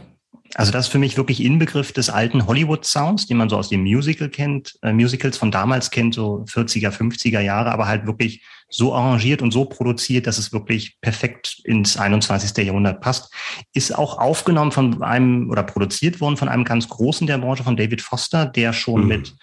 Also das ist für mich wirklich Inbegriff des alten Hollywood-Sounds, den man so aus dem Musical kennt, äh, Musicals von damals kennt, so 40er, 50er Jahre, aber halt wirklich so arrangiert und so produziert, dass es wirklich perfekt ins 21. Jahrhundert passt. Ist auch aufgenommen von einem oder produziert worden von einem ganz großen der Branche, von David Foster, der schon mhm. mit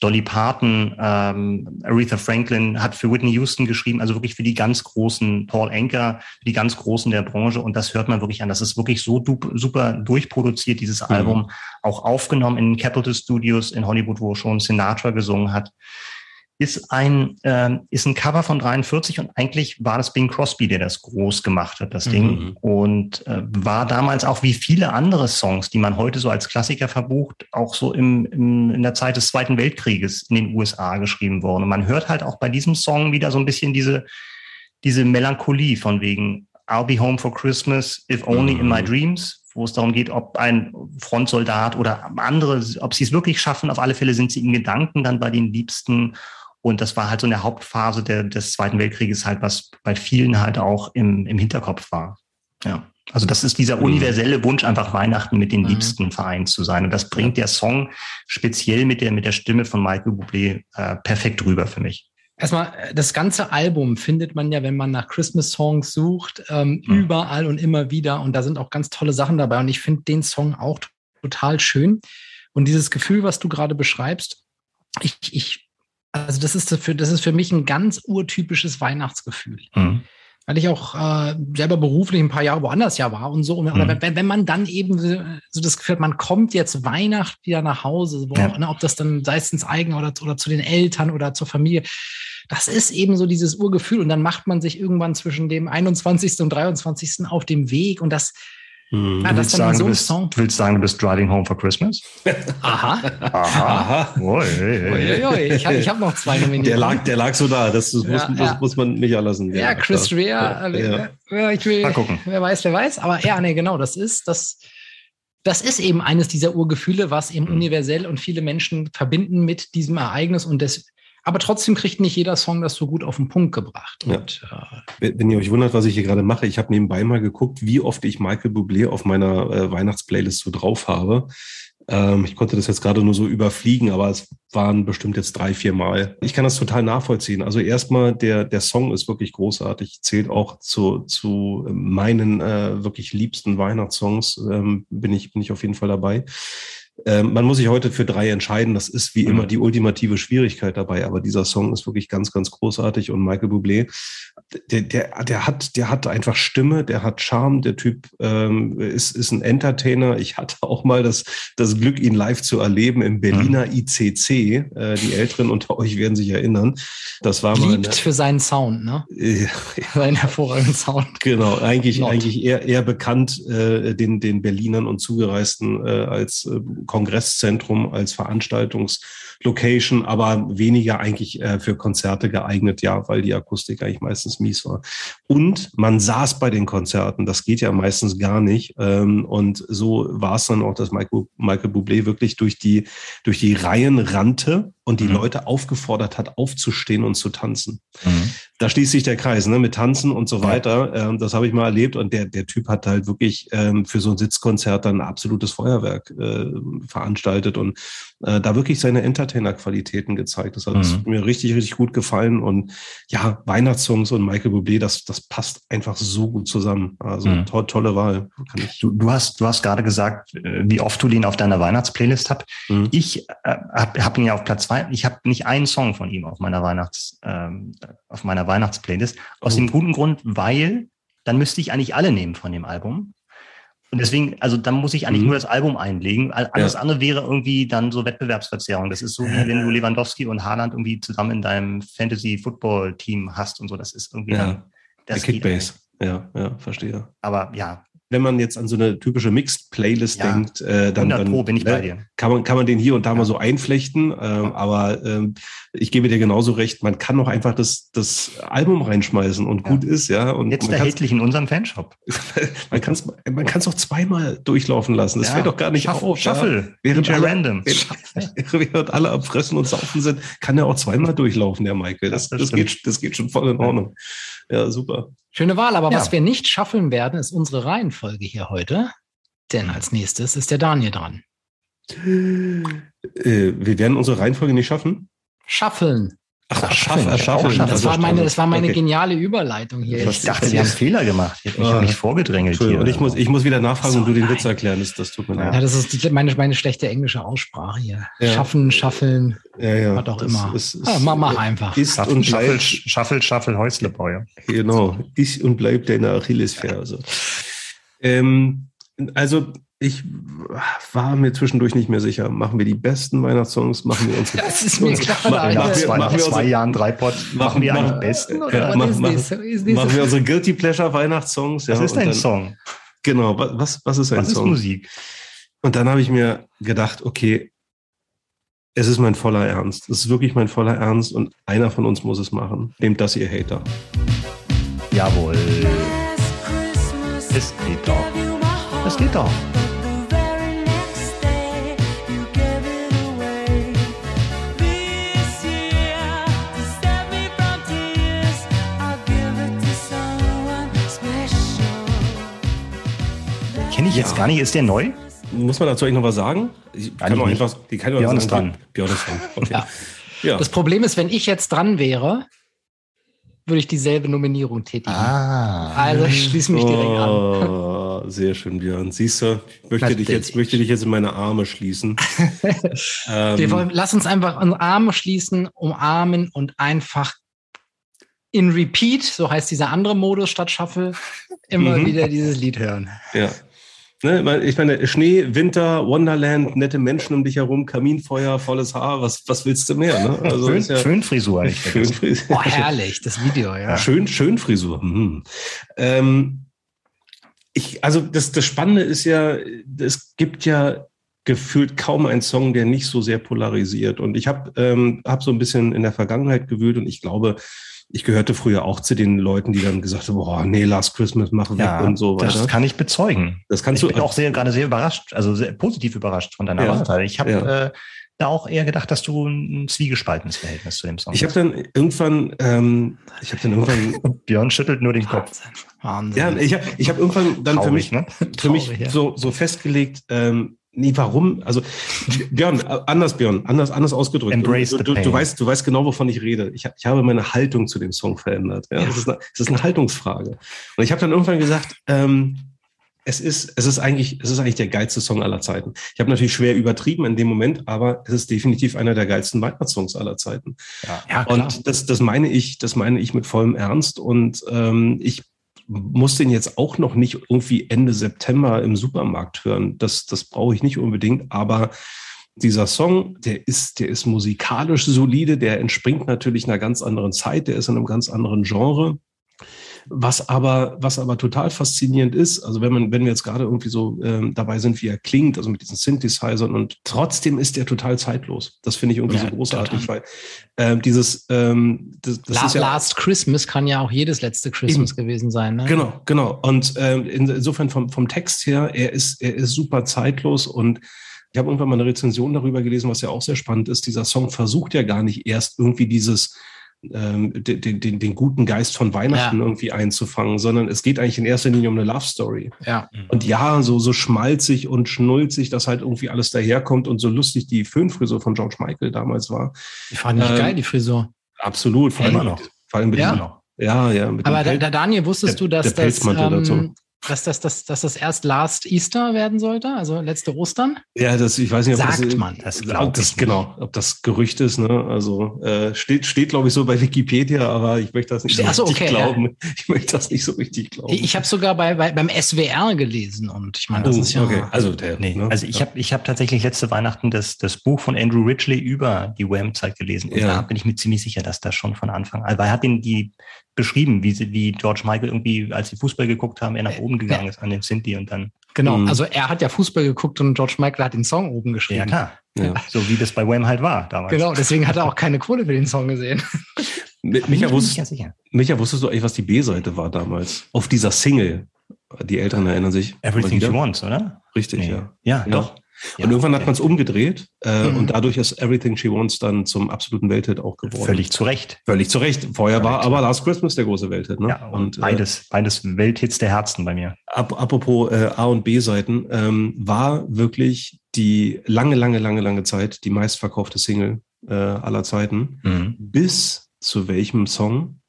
Dolly Parton, ähm, Aretha Franklin hat für Whitney Houston geschrieben, also wirklich für die ganz großen, Paul Anker, für die ganz großen der Branche. Und das hört man wirklich an. Das ist wirklich so super durchproduziert, dieses mhm. Album, auch aufgenommen in Capitol Studios in Hollywood, wo schon Sinatra gesungen hat ist ein, äh, ist ein Cover von 43 und eigentlich war das Bing Crosby, der das groß gemacht hat, das mhm. Ding. Und äh, war damals auch wie viele andere Songs, die man heute so als Klassiker verbucht, auch so im, im, in der Zeit des Zweiten Weltkrieges in den USA geschrieben worden. Und man hört halt auch bei diesem Song wieder so ein bisschen diese, diese Melancholie von wegen I'll be home for Christmas, if only mhm. in my mhm. dreams, wo es darum geht, ob ein Frontsoldat oder andere, ob sie es wirklich schaffen. Auf alle Fälle sind sie in Gedanken dann bei den Liebsten und das war halt so eine Hauptphase der, des Zweiten Weltkrieges halt, was bei vielen halt auch im, im Hinterkopf war. Ja. Also das ist dieser mhm. universelle Wunsch, einfach Weihnachten mit den mhm. Liebsten vereint zu sein. Und das bringt der Song speziell mit der, mit der Stimme von Michael Bublé äh, perfekt rüber für mich. Erstmal, das ganze Album findet man ja, wenn man nach Christmas-Songs sucht, ähm, mhm. überall und immer wieder. Und da sind auch ganz tolle Sachen dabei. Und ich finde den Song auch total schön. Und dieses Gefühl, was du gerade beschreibst, ich, ich also das ist für, das ist für mich ein ganz urtypisches Weihnachtsgefühl. Mhm. Weil ich auch äh, selber beruflich ein paar Jahre woanders ja war und so. Und mhm. wenn, wenn man dann eben so das Gefühl hat, man kommt jetzt Weihnachten wieder nach Hause, wo ja. ne, ob das dann sei es ins Eigen oder, oder zu den Eltern oder zur Familie, das ist eben so dieses Urgefühl. Und dann macht man sich irgendwann zwischen dem 21. und 23. auf dem Weg. Und das, hm, ja, das sagen, so du, bist, Song. willst sagen, du bist Driving Home for Christmas? Aha. Aha. Ui, ui, ui. Ich habe hab noch zwei nominiert. Der lag, der lag so da. Das, das, ja, muss, das muss, man nicht erlassen. Ja, Chris Rea. Ja, ich will, Mal gucken. Wer weiß, wer weiß. Aber ja, nee, genau. Das ist das. Das ist eben eines dieser Urgefühle, was eben mhm. universell und viele Menschen verbinden mit diesem Ereignis und des, aber trotzdem kriegt nicht jeder Song das so gut auf den Punkt gebracht. Und, äh, Wenn ihr euch wundert, was ich hier gerade mache, ich habe nebenbei mal geguckt, wie oft ich Michael Bublé auf meiner äh, Weihnachtsplaylist so drauf habe. Ähm, ich konnte das jetzt gerade nur so überfliegen, aber es waren bestimmt jetzt drei, vier Mal. Ich kann das total nachvollziehen. Also erstmal, der, der Song ist wirklich großartig, zählt auch zu, zu meinen äh, wirklich liebsten Weihnachtssongs, ähm, bin, ich, bin ich auf jeden Fall dabei. Ähm, man muss sich heute für drei entscheiden. Das ist wie immer mhm. die ultimative Schwierigkeit dabei. Aber dieser Song ist wirklich ganz, ganz großartig. Und Michael Bublé, der, der, der hat, der hat einfach Stimme, der hat Charme. Der Typ ähm, ist, ist ein Entertainer. Ich hatte auch mal das, das Glück, ihn live zu erleben im Berliner mhm. ICC. Äh, die Älteren unter euch werden sich erinnern. Das war mal Liebt für seinen Sound, ne? Ja, Seinen hervorragenden Sound. Genau, eigentlich, eigentlich eher, eher bekannt äh, den, den Berlinern und Zugereisten äh, als äh, Kongresszentrum als Veranstaltungslocation, aber weniger eigentlich äh, für Konzerte geeignet, ja, weil die Akustik eigentlich meistens mies war. Und man saß bei den Konzerten, das geht ja meistens gar nicht. Ähm, und so war es dann auch, dass Michael, Michael Bublé wirklich durch die, durch die Reihen rannte und die mhm. Leute aufgefordert hat, aufzustehen und zu tanzen. Mhm. Da schließt sich der Kreis, ne, mit Tanzen und so weiter. Ähm, das habe ich mal erlebt und der, der Typ hat halt wirklich ähm, für so ein Sitzkonzert dann ein absolutes Feuerwerk äh, veranstaltet und äh, da wirklich seine Entertainer-Qualitäten gezeigt. Das hat mhm. mir richtig, richtig gut gefallen und ja, Weihnachtssongs und Michael Bublé, das, das passt einfach so gut zusammen. Also mhm. to tolle Wahl. Du, du, hast, du hast gerade gesagt, äh, wie oft du den auf deiner Weihnachtsplaylist hast. Mhm. Ich äh, habe hab ihn ja auf Platz zwei ich habe nicht einen Song von ihm auf meiner Weihnachts, ähm, auf meiner Weihnachtsplaylist. Aus oh. dem guten Grund, weil dann müsste ich eigentlich alle nehmen von dem Album. Und deswegen, also dann muss ich eigentlich mhm. nur das Album einlegen. Alles ja. andere wäre irgendwie dann so Wettbewerbsverzerrung. Das ist so, wie wenn du Lewandowski und Haaland irgendwie zusammen in deinem Fantasy-Football-Team hast und so. Das ist irgendwie ja. dann. Das Kickbase. Ja, ja, verstehe. Aber ja, wenn man jetzt an so eine typische Mixed-Playlist ja, denkt, äh, dann, dann bin ich ne, bei dir. Kann, man, kann man den hier und da ja. mal so einflechten. Ähm, aber ähm, ich gebe dir genauso recht, man kann auch einfach das, das Album reinschmeißen und gut ist, ja. Und jetzt erhältlich in unserem Fanshop. man kann es man kann's auch zweimal durchlaufen lassen. Das fällt doch gar nicht Shuff, auf. Shuffle, während alle, random. Während, während alle am Fressen und Saufen sind, kann er auch zweimal durchlaufen, der Michael. Das, das, das geht, das geht schon voll in Ordnung. Ja, super. Schöne Wahl, aber ja. was wir nicht schaffen werden, ist unsere Reihenfolge hier heute. Denn als nächstes ist der Daniel dran. Äh, wir werden unsere Reihenfolge nicht schaffen. Schaffeln. Ach, Schaffeln, Schaffeln. Schaffeln. Das war meine, das war meine Okay. geniale Überleitung hier. Ich dachte, wir haben Fehler gemacht. Ich habe mich, Ah. mich vorgedrängelt hier. Und ich muss, ich muss wieder nachfragen So, und du den nein. Witz erklären. Das, das tut mir ja, leid. das ist meine, meine schlechte englische Aussprache hier. Ja. Schaffen, schaffeln, Ja, ja. was auch das immer. Ist, ist, ah, mach mal einfach. Ist Schaffel, und Schaffel, bleibt, Schaffel, Schaffel, Häuslebauer. genau, ist und bleibt deine Achillesferse. Ähm, also, ich war mir zwischendurch nicht mehr sicher. Machen wir die besten Weihnachtssongs? Machen wir unsere Das ist mir uns- klar. Nach machen wir- machen wir zwei Jahren Dreipot machen wir machen- einen besten? Oder? Ja, was mach- ist mach- das? Ist das machen wir unsere Guilty Pleasure Weihnachtssongs? Was ja, ist und ein dann, Song? Genau, wa- was, was ist ein Was ist Song? Musik? Und dann habe ich mir gedacht, okay, es ist mein voller Ernst. Es ist wirklich mein voller Ernst und einer von uns muss es machen. Nehmt das, ihr Hater. Jawohl. Es geht doch. Das geht doch. Ich jetzt gar nicht. Ist der neu? Muss man dazu eigentlich noch was sagen? Ich kann auch nicht. einfach, die kann Björn ist dran. Björn ist dran. Okay. Ja. Ja. Das Problem ist, wenn ich jetzt dran wäre, würde ich dieselbe Nominierung tätigen. Ah. Also ich schließe mich direkt an. Oh, sehr schön, Björn. Siehst du, ich möchte dich jetzt, möchte dich jetzt in meine Arme schließen. ähm, Wir wollen, lass uns einfach unsere Arme schließen, umarmen und einfach in Repeat, so heißt dieser andere Modus statt Shuffle, immer Mhm. wieder dieses Lied hören. Ja. Ne, weil ich meine, Schnee, Winter, Wonderland, nette Menschen um dich herum, Kaminfeuer, volles Haar, was, was willst du mehr? Ne? Also Schön, ist ja schön Frisur. nicht schön, vergessen. Oh, herrlich, das Video, ja. schön, schön Frisur. Mhm. Ähm, ich, also das, das Spannende ist ja, es gibt ja gefühlt kaum einen Song, der nicht so sehr polarisiert. Und ich habe ähm, hab so ein bisschen in der Vergangenheit gewühlt und ich glaube, ich gehörte früher auch zu den Leuten, die dann gesagt haben, boah, nee, Last Christmas machen wir Ja, und so weiter. das kann ich bezeugen. Das kannst ich du bin auch sehr, gerade sehr überrascht, also sehr positiv überrascht von deiner Ja. Wahl. Ich habe Ja. äh, da auch eher gedacht, dass du ein zwiegespaltenes Verhältnis zu dem Song Ich habe dann irgendwann, ähm, ich habe dann irgendwann, hast. Björn schüttelt nur den Kopf. Wahnsinn. ja, ich habe ich hab irgendwann dann für mich, Traurig, ne? für mich Traurig, ja. so, so festgelegt, ähm, nee, warum? Also Björn, äh, anders Björn, anders, anders ausgedrückt. Embrace du, the du, du weißt, du weißt genau, wovon ich rede. Ich, ich habe meine Haltung zu dem Song verändert. Ja, Das, ist eine, das ist eine Haltungsfrage. Und ich habe dann irgendwann gesagt, ähm, es ist, es ist eigentlich, es ist eigentlich der geilste Song aller Zeiten. Ich habe natürlich schwer übertrieben in dem Moment, aber es ist definitiv einer der geilsten Weihnachtssongs aller Zeiten. Ja. ja. Und das, das meine ich, das meine ich mit vollem Ernst. Und ähm, ich muss den jetzt auch noch nicht irgendwie Ende September im Supermarkt hören. Das, das brauche ich nicht unbedingt. Aber dieser Song, der ist, der ist musikalisch solide, der entspringt natürlich einer ganz anderen Zeit, der ist in einem ganz anderen Genre. Was aber, was aber total faszinierend ist, also wenn man, wenn wir jetzt gerade irgendwie so ähm, dabei sind, wie er klingt, also mit diesen Synthesizern und trotzdem ist der total zeitlos. Das finde ich irgendwie Ja, so großartig, total. weil ähm, dieses, ähm, das, das La ist ja Last Christmas kann ja auch jedes letzte Christmas gewesen sein. Ne? Genau, genau. Und ähm, in- insofern vom, vom Text her, er ist, er ist super zeitlos und ich habe irgendwann mal eine Rezension darüber gelesen, was ja auch sehr spannend ist. Dieser Song versucht ja gar nicht erst irgendwie dieses ähm, den, den, den, guten Geist von Weihnachten Ja. irgendwie einzufangen, sondern es geht eigentlich in erster Linie um eine Love Story. Ja. Und ja, so, so schmalzig und schnulzig, dass halt irgendwie alles daherkommt und so lustig die Föhnfrisur von George Michael damals war. Die fand ich Ähm, geil, die Frisur. Absolut. Vor allem, Immer noch. Vor allem mit Ja? dem, ja, ja. Mit Aber dem da, Daniel, wusstest der- du, dass der das, ähm, dass, das, dass, dass das erst Last Easter werden sollte, also letzte Ostern? Ja, das, ich weiß nicht, ob Sagt das, man, das ob das ich genau, ob das Gerücht ist, ne? Also äh, steht, steht glaube ich so bei Wikipedia, aber ich möchte das nicht so ach richtig okay, ja. glauben. Ich möchte das nicht so richtig glauben. Ich habe sogar bei, bei, beim SWR gelesen und ich meine, das oh, ist ja. okay, also der, Nee, ne? also ich habe ich hab tatsächlich letzte Weihnachten das, das Buch von Andrew Ridgely über die Wham-Zeit gelesen. Und Ja. da bin ich mir ziemlich sicher, dass das schon von Anfang an, weil er hat den die beschrieben, wie, sie, wie George Michael irgendwie, als sie Fußball geguckt haben, er nach oben gegangen ist an den Sinti und dann, Genau, Mhm. also er hat ja Fußball geguckt und George Michael hat den Song oben ja geschrieben. klar, ja. so wie das bei Wham halt war damals. Genau, deswegen hat er auch keine Kohle für den Song gesehen. Micha, wusst. Micha, wusstest du eigentlich, was die B-Seite war damals? Auf dieser Single. Die Älteren erinnern sich. Everything She. Wants, oder? Richtig, Nee. ja. Ja, Ja. doch. Ja. Und irgendwann hat man es umgedreht äh, Mhm. und dadurch ist Everything She Wants dann zum absoluten Welthit auch geworden. Völlig zu Recht. Völlig zu Recht. Vorher war aber Last Christmas der große Welthit. Ne? Ja, und äh, beides, beides Welthits der Herzen bei mir. Ap apropos äh, A- und B-Seiten, ähm, war wirklich die lange, lange, lange, lange Zeit die meistverkaufte Single äh, aller Zeiten, mhm. bis zu welchem Song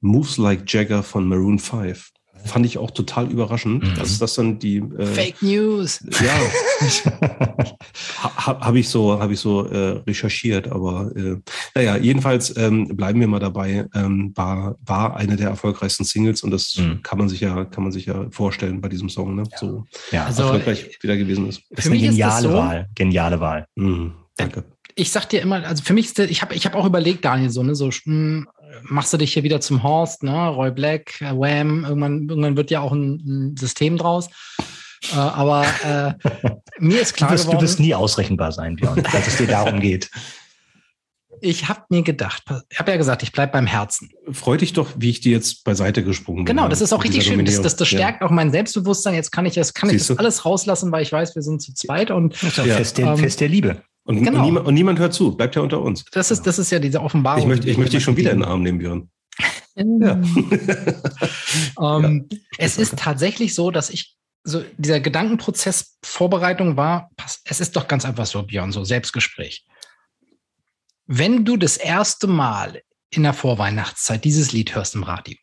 Moves Like Jagger von Maroon 5 fand ich auch total überraschend, mhm. dass das dann die äh, Fake News. Ja, ha, habe ich so habe ich so äh, recherchiert, aber äh, naja, jedenfalls ähm, bleiben wir mal dabei. Ähm, war war eine der erfolgreichsten Singles und das mhm. kann man sich ja kann man sich ja vorstellen bei diesem Song, ne? Ja. So ja. Also, erfolgreich wieder gewesen ist. Das ist eine geniale ist so, Wahl, geniale Wahl. Mhm. Danke. Ich sag dir immer, also für mich ist, ich habe ich habe auch überlegt, Daniel, so ne, so mh, machst du dich hier wieder zum Horst, ne? Roy Black, äh, Wham, irgendwann, irgendwann wird ja auch ein, ein System draus. Äh, aber äh, mir ist klar du wirst, geworden, du wirst nie ausrechenbar sein, Björn, dass es dir darum geht. Ich habe mir gedacht, ich habe ja gesagt, ich bleib beim Herzen. Freut dich doch, wie ich dir jetzt beiseite gesprungen bin. Genau, das ist auch richtig schön. Das, das, das stärkt ja. auch mein Selbstbewusstsein. Jetzt kann ich das, kann ich das alles rauslassen, weil ich weiß, wir sind zu zweit und das ist ja. Fest, der, ähm, Fest der Liebe. Und, genau. und, niemand, und, niemand, hört zu, bleibt ja unter uns. Das ist, das ist ja diese Offenbarung. Ich möchte, ich möchte dich schon wieder in den Arm nehmen, Björn. ja. ähm, ja. Es ist tatsächlich so, dass ich so dieser Gedankenprozess Vorbereitung war, es ist doch ganz einfach so, Björn, so Selbstgespräch. Wenn du das erste Mal in der Vorweihnachtszeit dieses Lied hörst im Radio,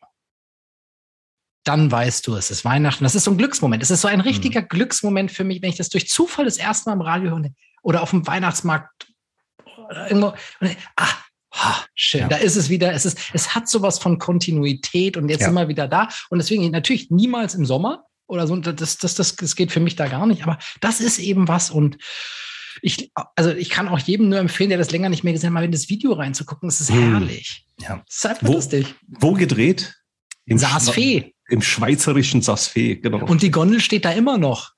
dann weißt du, es ist Weihnachten. Das ist so ein Glücksmoment. Es ist so ein richtiger mhm. Glücksmoment für mich, wenn ich das durch Zufall das erste Mal im Radio höre oder auf dem Weihnachtsmarkt oder irgendwo. ah, ah, schön, ja. da ist es wieder. Es, ist, es hat sowas von Kontinuität und jetzt ja. sind wir wieder da. Und deswegen natürlich niemals im Sommer oder so. Das, das, das, das geht für mich da gar nicht. Aber das ist eben was und ich, also ich kann auch jedem nur empfehlen, der das länger nicht mehr gesehen hat, mal in das Video reinzugucken. Es ist hm. herrlich. Ja. Es ist einfach wo, lustig. Wo gedreht? Im Saas-Fee. Im schweizerischen Saas-Fee, genau. Und die Gondel steht da immer noch.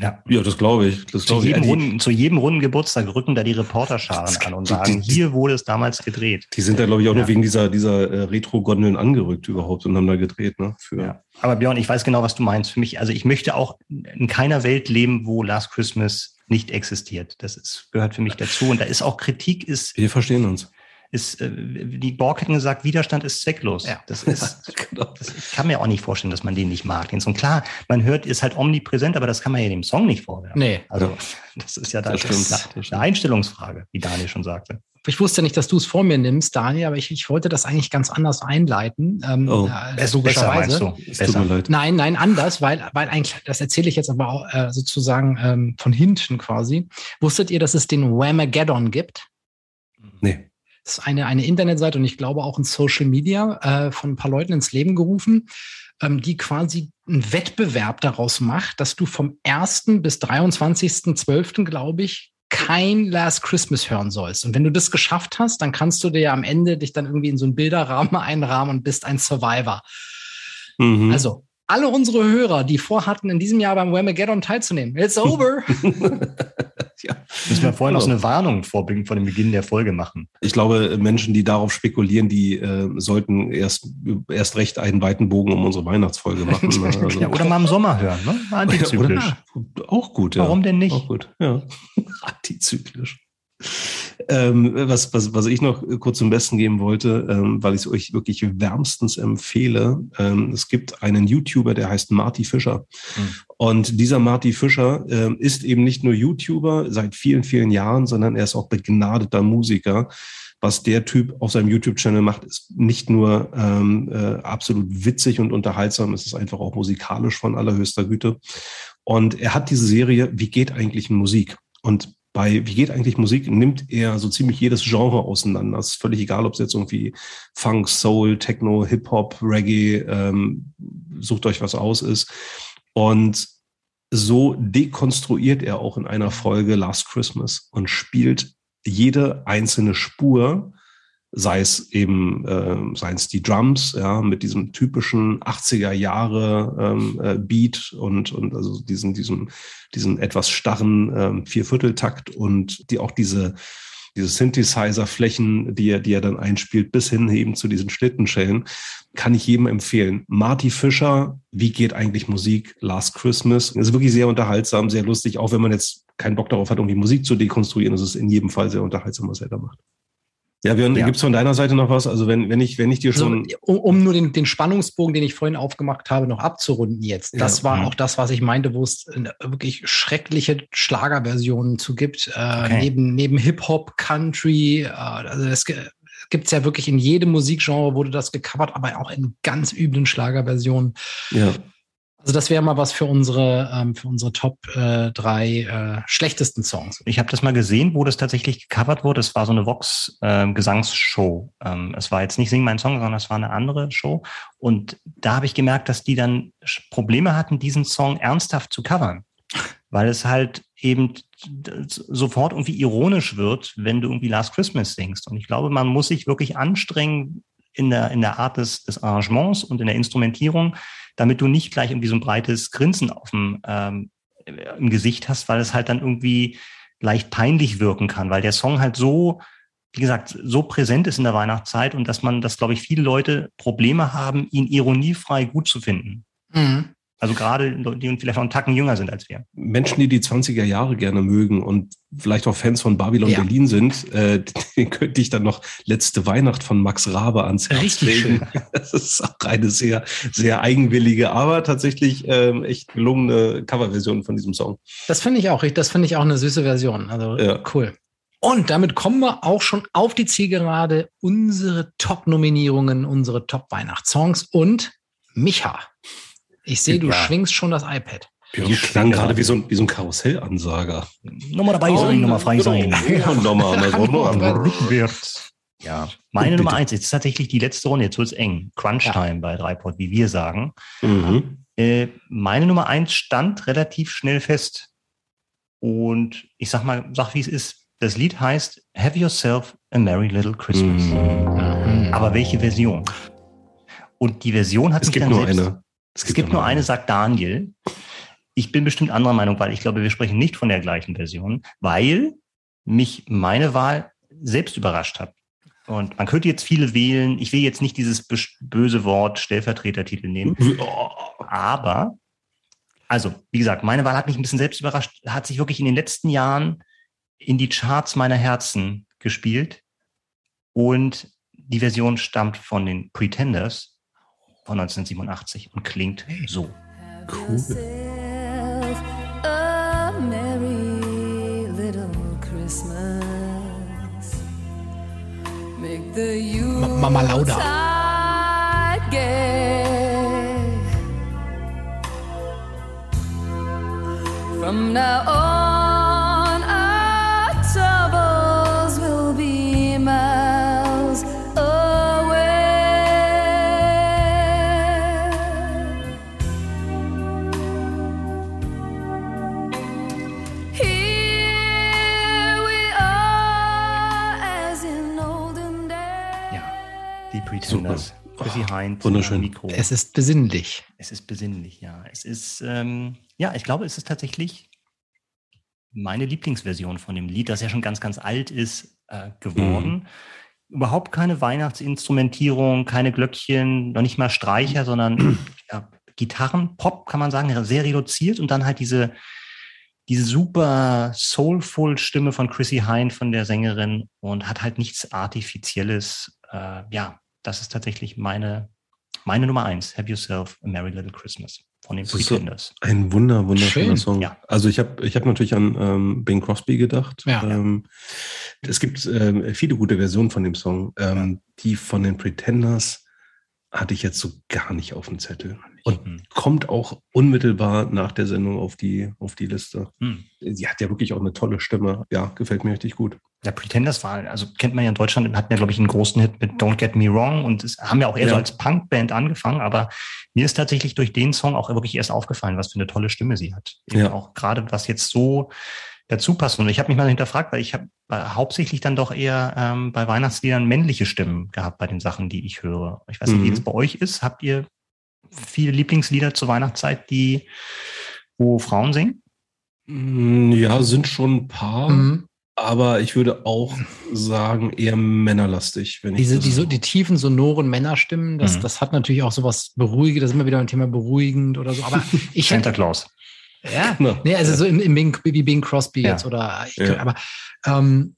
Ja, ja das glaube ich. Das zu, jedem ich. Runden, zu jedem runden Geburtstag rücken da die Reporterscharen an und sagen, die, die, hier wurde es damals gedreht. Die sind da, glaube ich, auch ja. nur wegen dieser, dieser äh, Retro-Gondeln angerückt überhaupt und haben da gedreht. Ne? Für ja. Aber Björn, ich weiß genau, was du meinst. Für mich, also ich möchte auch in keiner Welt leben, wo Last Christmas nicht existiert. Das ist, gehört für mich dazu. Und da ist auch Kritik ist. Wir verstehen uns ist, äh, die Borg hätten gesagt, Widerstand ist zwecklos. Ja. Das ist, genau. das, ich kann mir auch nicht vorstellen, dass man den nicht mag. Und klar, man hört, ist halt omnipräsent, aber das kann man ja dem Song nicht vorwerfen. Nee. Also, das ist ja da eine Einstellungsfrage, wie Daniel schon sagte. Ich wusste nicht, dass du es vor mir nimmst, Daniel, aber ich, ich wollte das eigentlich ganz anders einleiten. Ähm, oh, äh. Besser, du? Besser. Nein, nein, anders, weil, weil eigentlich, das erzähle ich jetzt aber auch äh, sozusagen ähm, von hinten quasi. Wusstet ihr, dass es den Whamageddon gibt? Nee. Das ist eine, eine Internetseite und ich glaube auch in Social Media äh, von ein paar Leuten ins Leben gerufen, ähm, die quasi einen Wettbewerb daraus macht, dass du vom 1. bis 23.12., glaube ich, kein Last Christmas hören sollst. Und wenn du das geschafft hast, dann kannst du dir ja am Ende dich dann irgendwie in so einen Bilderrahmen einrahmen und bist ein Survivor. Mhm. Also, alle unsere Hörer, die vorhatten, in diesem Jahr beim Whamageddon teilzunehmen, it's over. ja. Müssen wir vorhin also, noch eine Warnung vorbringen vor dem Beginn der Folge machen. Ich glaube, Menschen, die darauf spekulieren, die äh, sollten erst, erst recht einen weiten Bogen um unsere Weihnachtsfolge machen. Ne? Also, ja, oder mal im Sommer hören, ne? Antizyklisch. Oder, auch gut, ja. Warum denn nicht? Auch gut, ja. Antizyklisch. Ähm, was, was, was ich noch kurz zum Besten geben wollte, ähm, weil ich es euch wirklich wärmstens empfehle. Ähm, es gibt einen YouTuber, der heißt Marty Fischer. Mhm. Und dieser Marty Fischer ähm, ist eben nicht nur YouTuber seit vielen, vielen Jahren, sondern er ist auch begnadeter Musiker. Was der Typ auf seinem YouTube-Channel macht, ist nicht nur ähm, äh, absolut witzig und unterhaltsam, es ist einfach auch musikalisch von allerhöchster Güte. Und er hat diese Serie, wie geht eigentlich Musik? Und bei Wie geht eigentlich Musik nimmt er so ziemlich jedes Genre auseinander. Es ist völlig egal, ob es jetzt irgendwie Funk, Soul, Techno, Hip-Hop, Reggae, ähm, sucht euch was aus ist. Und so dekonstruiert er auch in einer Folge Last Christmas und spielt jede einzelne Spur sei es eben, äh, seien es die Drums, ja, mit diesem typischen 80er Jahre ähm, äh, Beat und, und also diesen, diesem, diesen etwas starren ähm, Viervierteltakt und die auch diese, diese Synthesizer-Flächen, die er, die er dann einspielt, bis hin eben zu diesen Schlittenschellen, kann ich jedem empfehlen. Marty Fischer, wie geht eigentlich Musik? Last Christmas. Ist wirklich sehr unterhaltsam, sehr lustig, auch wenn man jetzt keinen Bock darauf hat, um die Musik zu dekonstruieren. Das ist in jedem Fall sehr unterhaltsam, was er da macht. Ja, Björn, ja. gibt es von deiner Seite noch was? Also wenn, wenn ich, wenn ich dir schon. Also, um, um, nur den, den Spannungsbogen, den ich vorhin aufgemacht habe, noch abzurunden jetzt. Das ja. war mhm. auch das, was ich meinte, wo es wirklich schreckliche Schlagerversionen zu gibt. Äh, okay. Neben, neben Hip-Hop, Country, äh, also das gibt es ja wirklich in jedem Musikgenre wurde das gecovert, aber auch in ganz üblen Schlagerversionen. Ja. Also das wäre mal was für unsere, ähm, für unsere Top äh, drei äh, schlechtesten Songs. Ich habe das mal gesehen, wo das tatsächlich gecovert wurde. Es war so eine Vox-Gesangsshow. Ähm, ähm, es war jetzt nicht Sing mein Song, sondern es war eine andere Show. Und da habe ich gemerkt, dass die dann Probleme hatten, diesen Song ernsthaft zu covern. Weil es halt eben sofort irgendwie ironisch wird, wenn du irgendwie Last Christmas singst. Und ich glaube, man muss sich wirklich anstrengen in der, in der Art des, des Arrangements und in der Instrumentierung, damit du nicht gleich irgendwie so ein breites Grinsen auf dem, ähm, im Gesicht hast, weil es halt dann irgendwie leicht peinlich wirken kann, weil der Song halt so, wie gesagt, so präsent ist in der Weihnachtszeit und dass man, dass glaube ich viele Leute Probleme haben, ihn ironiefrei gut zu finden. Mhm. Also gerade die vielleicht noch einen Tacken jünger sind als wir. Menschen, die die 20er Jahre gerne mögen und vielleicht auch Fans von Babylon ja. Berlin sind, äh, den könnte ich dann noch Letzte Weihnacht von Max Rabe ans Herz Richtig legen. Schön. Das ist auch eine sehr, sehr eigenwillige, aber tatsächlich ähm, echt gelungene Coverversion von diesem Song. Das finde ich auch. Das finde ich auch eine süße Version. Also ja. cool. Und damit kommen wir auch schon auf die Zielgerade. Unsere Top-Nominierungen, unsere Top-Weihnachtssongs und Micha. Ich sehe, du ja. schwingst schon das iPad. Björn klang gerade wie so ein, wie so ein Karussellansager. Nochmal dabei oh, sein, nochmal frei sein. nochmal, wird. Ja, meine Bitte. Nummer eins ist tatsächlich die letzte Runde. Jetzt wird es eng. Crunch-Time ja. bei Dreipod, wie wir sagen. Mhm. Äh, meine Nummer eins stand relativ schnell fest. Und ich sag mal, sag wie es ist. Das Lied heißt Have Yourself a Merry Little Christmas. Mhm. Aber welche Version? Und die Version hat es gibt nur selbst, eine. Es gibt, es gibt nur eine, sagt Daniel. Ich bin bestimmt anderer Meinung, weil ich glaube, wir sprechen nicht von der gleichen Version, weil mich meine Wahl selbst überrascht hat. Und man könnte jetzt viele wählen. Ich will jetzt nicht dieses böse Wort Stellvertretertitel nehmen. Aber, also, wie gesagt, meine Wahl hat mich ein bisschen selbst überrascht, hat sich wirklich in den letzten Jahren in die Charts meiner Herzen gespielt. Und die Version stammt von den Pretenders von 1987 und klingt so. Cool. Mama Lauda. From now on. Chrissy oh, Heinz, wunderschön. Mikro. Es ist besinnlich. Es ist besinnlich, ja. Es ist, ähm, ja, ich glaube, es ist tatsächlich meine Lieblingsversion von dem Lied, das ja schon ganz, ganz alt ist, äh, geworden. Mhm. Überhaupt keine Weihnachtsinstrumentierung, keine Glöckchen, noch nicht mal Streicher, sondern ja, Gitarren, Pop kann man sagen, sehr reduziert und dann halt diese, diese super soulful Stimme von Chrissy Hine, von der Sängerin und hat halt nichts Artifizielles, äh, ja, das ist tatsächlich meine, meine Nummer eins. Have Yourself a Merry Little Christmas von den Pretenders. So ein wunder, wunderschöner Schön. Song. Ja. Also ich habe ich hab natürlich an ähm, Bing Crosby gedacht. Ja, ähm, ja. Es gibt ähm, viele gute Versionen von dem Song. Ähm, die von den Pretenders hatte ich jetzt so gar nicht auf dem Zettel. Und mhm. kommt auch unmittelbar nach der Sendung auf die, auf die Liste. Mhm. Sie hat ja wirklich auch eine tolle Stimme. Ja, gefällt mir richtig gut. Ja, Pretenders war, also kennt man ja in Deutschland, hatten ja, glaube ich, einen großen Hit mit Don't Get Me Wrong und es haben ja auch eher ja. so als Punkband angefangen, aber mir ist tatsächlich durch den Song auch wirklich erst aufgefallen, was für eine tolle Stimme sie hat. Ja. Auch gerade was jetzt so dazu passt. Und ich habe mich mal hinterfragt, weil ich habe hauptsächlich dann doch eher ähm, bei Weihnachtsliedern männliche Stimmen gehabt bei den Sachen, die ich höre. Ich weiß nicht, mhm. wie es bei euch ist. Habt ihr viele Lieblingslieder zur Weihnachtszeit, die wo Frauen singen? Mm, ja, sind schon ein paar. Mhm. Aber ich würde auch sagen, eher männerlastig. Wenn Diese, die, so, die tiefen, sonoren Männerstimmen, das, mhm. das hat natürlich auch sowas beruhigend, das ist immer wieder ein Thema beruhigend oder so. Aber ich Santa Claus. Ja, no. nee, also so im, im Bing, wie Bing Crosby ja. jetzt oder ich, ja. aber ähm,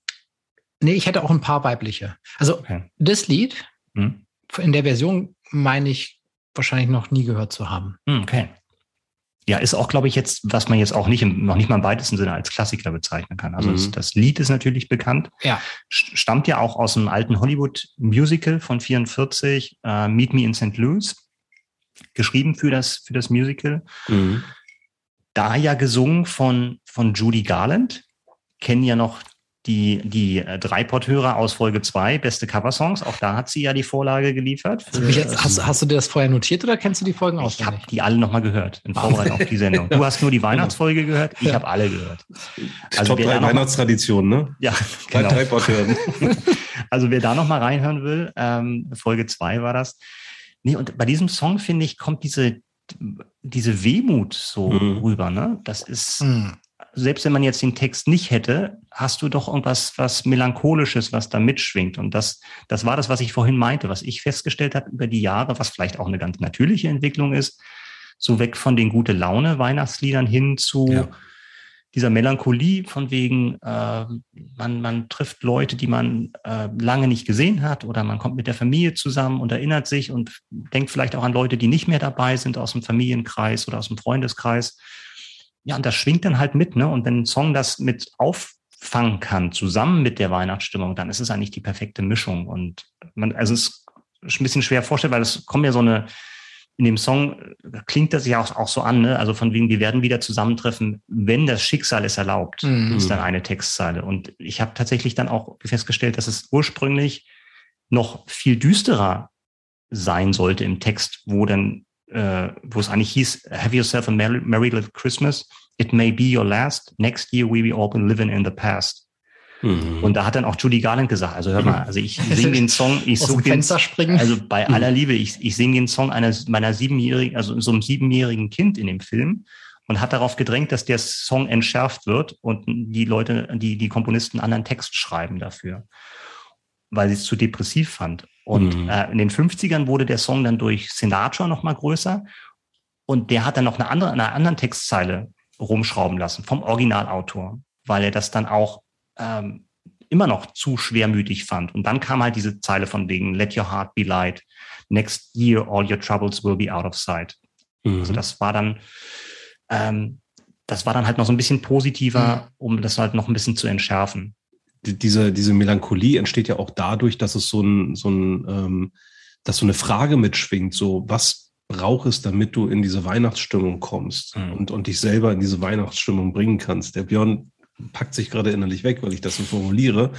Nee, ich hätte auch ein paar weibliche. Also Okay. das Lied Hm? in der Version meine ich wahrscheinlich noch nie gehört zu haben. Hm, Okay. Ja, ist auch, glaube ich, jetzt, was man jetzt auch nicht im, noch nicht mal im weitesten Sinne als Klassiker bezeichnen kann. Also Mhm. das, das Lied ist natürlich bekannt, Ja. st- stammt ja auch aus einem alten Hollywood-Musical von 44, äh, Meet Me in St. Louis, geschrieben für das, für das Musical. Mhm. Da ja gesungen von, von Judy Garland, kennen ja noch die, die äh, Dreipot-Hörer aus Folge 2, beste Coversongs. Auch da hat sie ja die Vorlage geliefert. Mich jetzt, hast, hast du dir das vorher notiert oder kennst du die Folgen Ich auswendig? habe die alle nochmal gehört in Vorbereitung auf die Sendung. Du hast nur die Weihnachtsfolge gehört, ich Ja. habe alle gehört. Also Top wer da 3 noch- Weihnachtstraditionen, ne? Ja, Bei genau. Tripod hören. Also wer da noch mal reinhören will, ähm, Folge zwei war das. Nee, und bei diesem Song, finde ich, kommt diese, diese Wehmut so Mhm. rüber. Ne? Das ist, Hm. Selbst wenn man jetzt den Text nicht hätte, hast du doch irgendwas was Melancholisches, was da mitschwingt. Und das, das war das, was ich vorhin meinte, was ich festgestellt habe über die Jahre, was vielleicht auch eine ganz natürliche Entwicklung ist, so weg von den gute Laune Weihnachtsliedern hin zu Ja. dieser Melancholie von wegen, äh, man, man trifft Leute, die man äh, lange nicht gesehen hat oder man kommt mit der Familie zusammen und erinnert sich und denkt vielleicht auch an Leute, die nicht mehr dabei sind aus dem Familienkreis oder aus dem Freundeskreis. Ja, und das schwingt dann halt mit, ne? Und wenn ein Song das mit auffangen kann, zusammen mit der Weihnachtsstimmung, dann ist es eigentlich die perfekte Mischung. Und man, also es ist ein bisschen schwer vorstellen, weil es kommt ja so eine, in dem Song äh, klingt das ja auch, auch so an, ne? Also von wegen, wir werden wieder zusammentreffen, wenn das Schicksal es erlaubt, Mhm. ist dann eine Textzeile. Und ich habe tatsächlich dann auch festgestellt, dass es ursprünglich noch viel düsterer sein sollte im Text, wo dann, äh, wo es eigentlich hieß, have yourself a merry, merry little Christmas. It may be your last. Next year we will all be living in the past. Mhm. Und da hat dann auch Judy Garland gesagt, also hör mal, also ich singe den Song, ich suche den, Fenster springen. also bei aller Liebe, ich, ich singe den Song eines meiner siebenjährigen, also so einem siebenjährigen Kind in dem Film und hat darauf gedrängt, dass der Song entschärft wird und die Leute, die, die Komponisten einen anderen Text schreiben dafür, weil sie es zu depressiv fand. Und Mhm. äh, in den 50ern wurde der Song dann durch Sinatra nochmal größer und der hat dann noch eine andere, eine anderen Textzeile rumschrauben lassen vom Originalautor, weil er das dann auch ähm, immer noch zu schwermütig fand. Und dann kam halt diese Zeile von wegen Let your heart be light. Next year all your troubles will be out of sight. Mhm. Also das war dann, ähm, das war dann halt noch so ein bisschen positiver, um das halt noch ein bisschen zu entschärfen. Die- diese, diese Melancholie entsteht ja auch dadurch, dass es so ein, so ein, ähm, dass so eine Frage mitschwingt, so was braucht es, damit du in diese Weihnachtsstimmung kommst Mhm. und, und dich selber in diese Weihnachtsstimmung bringen kannst. Der Björn packt sich gerade innerlich weg, weil ich das so formuliere.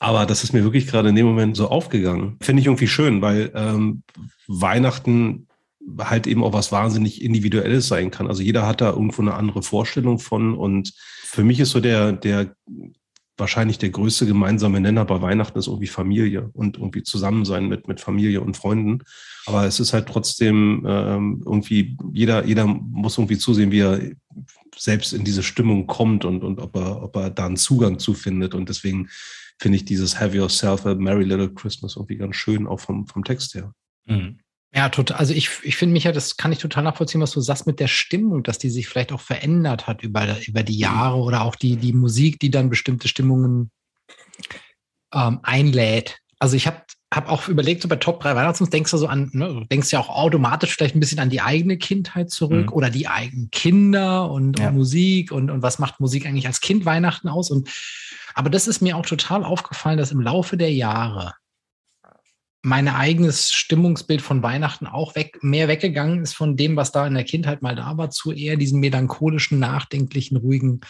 Aber das ist mir wirklich gerade in dem Moment so aufgegangen. Finde ich irgendwie schön, weil ähm, Weihnachten halt eben auch was wahnsinnig Individuelles sein kann. Also jeder hat da irgendwo eine andere Vorstellung von. Und für mich ist so der, der wahrscheinlich der größte gemeinsame Nenner bei Weihnachten ist irgendwie Familie und irgendwie Zusammensein mit, mit Familie und Freunden. Aber es ist halt trotzdem ähm, irgendwie, jeder, jeder muss irgendwie zusehen, wie er selbst in diese Stimmung kommt und, und ob er, ob er da einen Zugang zu findet. Und deswegen finde ich dieses Have Yourself a Merry Little Christmas irgendwie ganz schön, auch vom, vom Text her. Mhm. Ja, total. Also ich, ich finde mich ja, das kann ich total nachvollziehen, was du sagst mit der Stimmung, dass die sich vielleicht auch verändert hat über, über die Jahre oder auch die, die Musik, die dann bestimmte Stimmungen ähm, einlädt. Also ich habe hab auch überlegt, so bei Top 3 Weihnachtssongs denkst du so an, ne, denkst ja auch automatisch vielleicht ein bisschen an die eigene Kindheit zurück Mhm. oder die eigenen Kinder und, Ja. und Musik und, und was macht Musik eigentlich als Kind Weihnachten aus? Und aber das ist mir auch total aufgefallen, dass im Laufe der Jahre mein eigenes Stimmungsbild von Weihnachten auch weg, mehr weggegangen ist von dem, was da in der Kindheit mal da war, zu eher diesen melancholischen, nachdenklichen, ruhigen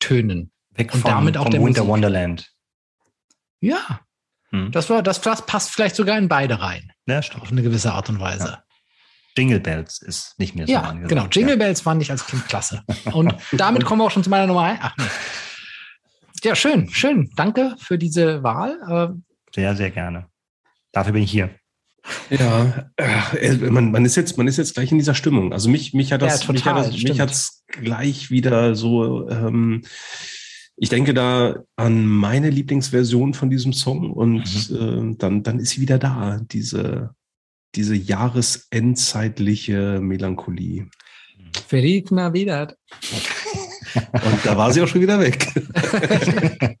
Tönen. Weg Und vom, damit auch vom der Winter Musik. Wonderland. Ja, Mhm. das war, das, das passt vielleicht sogar in beide rein, Ja, stimmt. auf eine gewisse Art und Weise. Jingle Bells ist nicht mehr so Ja, angesagt. genau. Jingle Bells fand ich als Kind klasse. Und damit kommen wir auch schon zu meiner Nummer ein. Ach, nee. Ja, schön, schön. Danke für diese Wahl. Äh, Sehr, sehr gerne. Dafür bin ich hier. Ja, äh, man, man ist jetzt, man ist jetzt gleich in dieser Stimmung. Also mich, mich hat das, Ja, mich hat total, das, mich hat's gleich wieder so. Ähm, ich denke da an meine Lieblingsversion von diesem Song und ähm, dann, dann ist sie wieder da. Diese, diese jahresendzeitliche Melancholie. Feliz Navidad. Und da war sie auch schon wieder weg.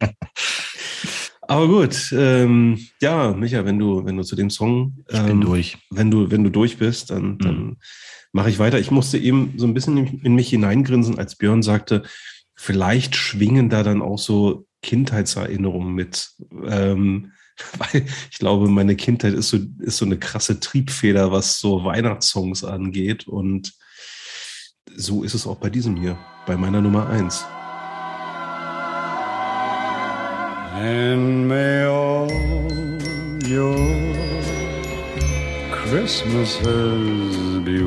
Aber gut, ähm, ja, Micha, wenn du, wenn du zu dem Song, ich bin ähm, durch. wenn du, wenn du durch bist, dann, dann mache ich weiter. Ich musste eben so ein bisschen in, in mich hineingrinsen, als Björn sagte, vielleicht schwingen da dann auch so Kindheitserinnerungen mit. Ähm, weil ich glaube, meine Kindheit ist so, ist so eine krasse Triebfeder, was so Weihnachtssongs angeht. Und so ist es auch bei diesem hier, bei meiner Nummer eins. And may all your Christmases be.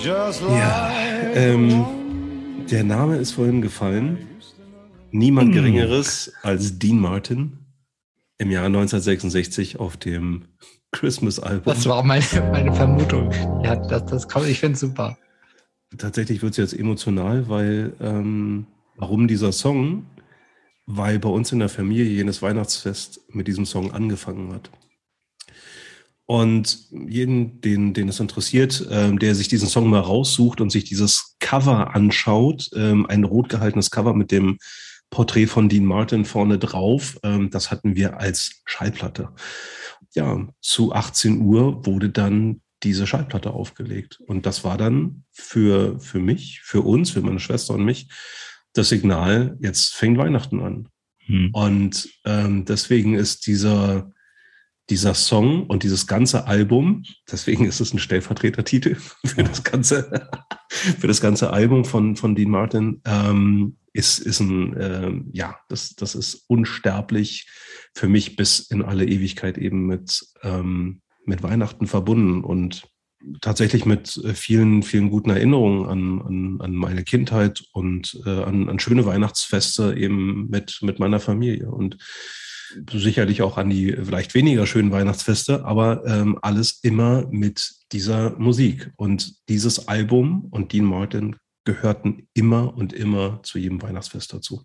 Just Ja, ähm, der Name ist vorhin gefallen. Niemand Geringeres als Dean Martin im Jahr 1966 auf dem Christmas-Album. Das war auch meine, meine Vermutung. Ja, das, das kommt, ich finde es super. Tatsächlich wird es jetzt emotional, weil ähm, warum dieser Song? Weil bei uns in der Familie jenes Weihnachtsfest mit diesem Song angefangen hat. Und jeden, den, den es interessiert, ähm, der sich diesen Song mal raussucht und sich dieses Cover anschaut, ähm, ein rot gehaltenes Cover mit dem Porträt von Dean Martin vorne drauf, ähm, das hatten wir als Schallplatte. Ja, zu 18 Uhr wurde dann diese Schallplatte aufgelegt. Und das war dann für, für mich, für uns, für meine Schwester und mich, das Signal, jetzt fängt Weihnachten an. Hm. Und ähm, deswegen ist dieser, dieser Song und dieses ganze Album, deswegen ist es ein Stellvertretertitel für das ganze, für das ganze Album von, von Dean Martin, ähm, ist, ist ein, ähm, ja, das, das ist unsterblich für mich bis in alle Ewigkeit eben mit, ähm, mit Weihnachten verbunden und tatsächlich mit äh, vielen, vielen guten Erinnerungen an, an, an meine Kindheit und äh, an, an schöne Weihnachtsfeste eben mit, mit meiner Familie. Und sicherlich auch an die vielleicht weniger schönen Weihnachtsfeste, aber ähm, alles immer mit dieser Musik. Und dieses Album und Dean Martin gehörten immer und immer zu jedem Weihnachtsfest dazu.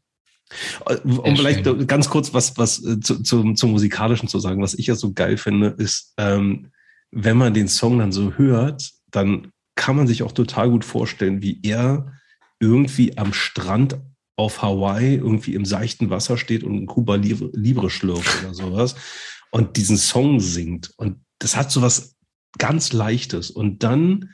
Äh, Um vielleicht schön. ganz kurz was, was äh, zu, zum, zum Musikalischen zu sagen, was ich ja so geil finde, ist, ähm, wenn man den Song dann so hört, dann kann man sich auch total gut vorstellen, wie er irgendwie am Strand auf Hawaii irgendwie im seichten Wasser steht und ein Cuba Libre, Libre schlürft oder sowas und diesen Song singt. Und das hat so was ganz Leichtes. Und dann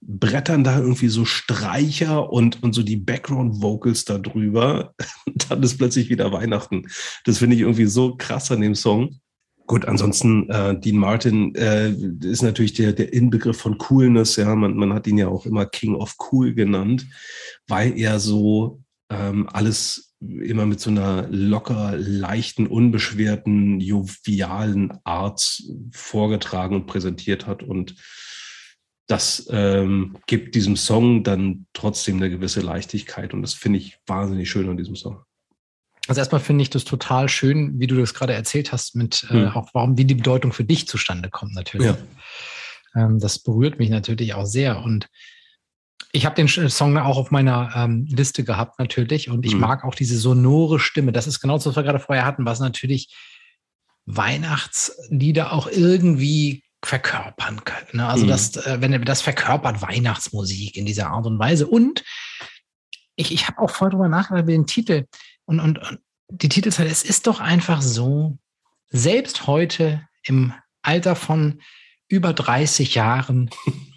brettern da irgendwie so Streicher und, und so die Background-Vocals da drüber. dann ist plötzlich wieder Weihnachten. Das finde ich irgendwie so krass an dem Song. Gut, ansonsten äh, Dean Martin äh, ist natürlich der, der Inbegriff von Coolness. Ja, man, man hat ihn ja auch immer King of Cool genannt, weil er so ähm, alles immer mit so einer locker, leichten, unbeschwerten, jovialen Art vorgetragen und präsentiert hat. Und das ähm, gibt diesem Song dann trotzdem eine gewisse Leichtigkeit. Und das finde ich wahnsinnig schön an diesem Song. Also erstmal finde ich das total schön, wie du das gerade erzählt hast, mit äh, Hm. auch warum, wie die Bedeutung für dich zustande kommt natürlich. Ja. Ähm, das berührt mich natürlich auch sehr. Und ich habe den Sch- Song auch auf meiner ähm, Liste gehabt natürlich. Und ich Mhm. mag auch diese sonore Stimme. Das ist genau das, was wir gerade vorher hatten, was natürlich Weihnachtslieder auch irgendwie verkörpern können. Ne? Also Mhm. das, äh, wenn er das verkörpert Weihnachtsmusik in dieser Art und Weise. Und ich, ich habe auch voll drüber nachgedacht über den Titel. Und, und, und die Titelzeile, es ist doch einfach so, selbst heute im Alter von über 30 Jahren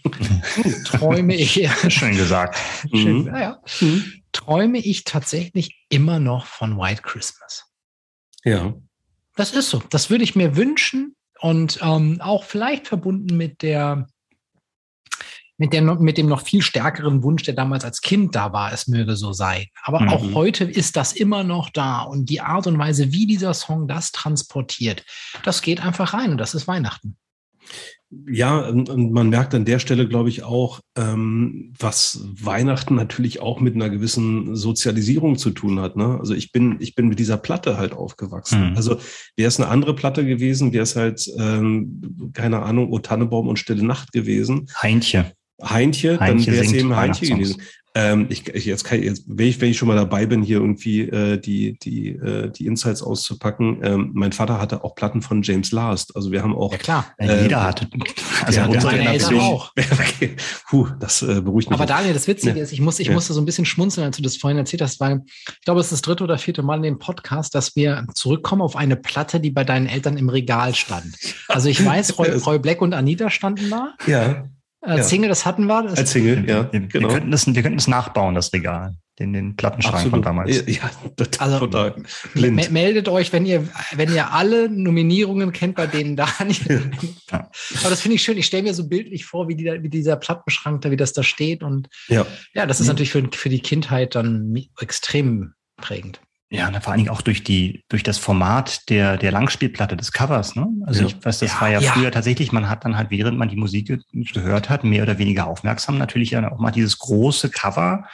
träume ich, Schön gesagt. schön, Mhm. naja, träume ich tatsächlich immer noch von White Christmas. Ja. Das ist so. Das würde ich mir wünschen und ähm, auch vielleicht verbunden mit der, mit, der, mit dem noch viel stärkeren Wunsch, der damals als Kind da war, es möge so sein. Aber Mhm. auch heute ist das immer noch da und die Art und Weise, wie dieser Song das transportiert, das geht einfach rein und das ist Weihnachten. Ja, und und man merkt an der Stelle, glaube ich, auch, ähm, was Weihnachten natürlich auch mit einer gewissen Sozialisierung zu tun hat. Ne? Also ich bin, ich bin mit dieser Platte halt aufgewachsen. Mhm. Also wäre es eine andere Platte gewesen, wäre es halt, ähm, keine Ahnung, O Tannebaum und Stille Nacht gewesen. Heintje. Heintje, dann Heintje wäre es eben Heintje gewesen. Ähm, ich, ich, jetzt kann jetzt, wenn ich, wenn ich schon mal dabei bin, hier irgendwie äh, die, die, äh, die Insights auszupacken, ähm, mein Vater hatte auch Platten von James Last. Also wir haben auch. Ja, klar. Äh, Jeder hatte. Also ja, unsere Generation. auch. okay. Puh, das äh, beruhigt mich. Aber Daniel, das Witzige Ja. ist, ich, muss, ich Ja. musste so ein bisschen schmunzeln, als du das vorhin erzählt hast, weil ich glaube, es ist das dritte oder vierte Mal in dem Podcast, dass wir zurückkommen auf eine Platte, die bei deinen Eltern im Regal stand. Also ich weiß, Roy, Roy Black und Anita standen da. ja, Äh, Ja. Single, das hatten wir. Das, als Single, ja, wir, genau. wir, könnten das, wir könnten es nachbauen, das Regal. Den, den Plattenschrank von damals. Ja, total, Also, total blind. meldet euch, wenn ihr, wenn ihr alle Nominierungen kennt, bei denen Daniel. Ja. Aber das finde ich schön. Ich stelle mir so bildlich vor, wie, die, wie dieser Plattenschrank da, wie das da steht. Und Ja. ja, das ist Mhm. natürlich für, für die Kindheit dann extrem prägend. Ja, und vor allen Dingen auch durch die, durch das Format der, der Langspielplatte des Covers, ne? Also Ja. ich weiß, das Ja, war ja, ja. früher tatsächlich, man hat dann halt, während man die Musik ge gehört hat, mehr oder weniger aufmerksam natürlich auch mal dieses große Cover,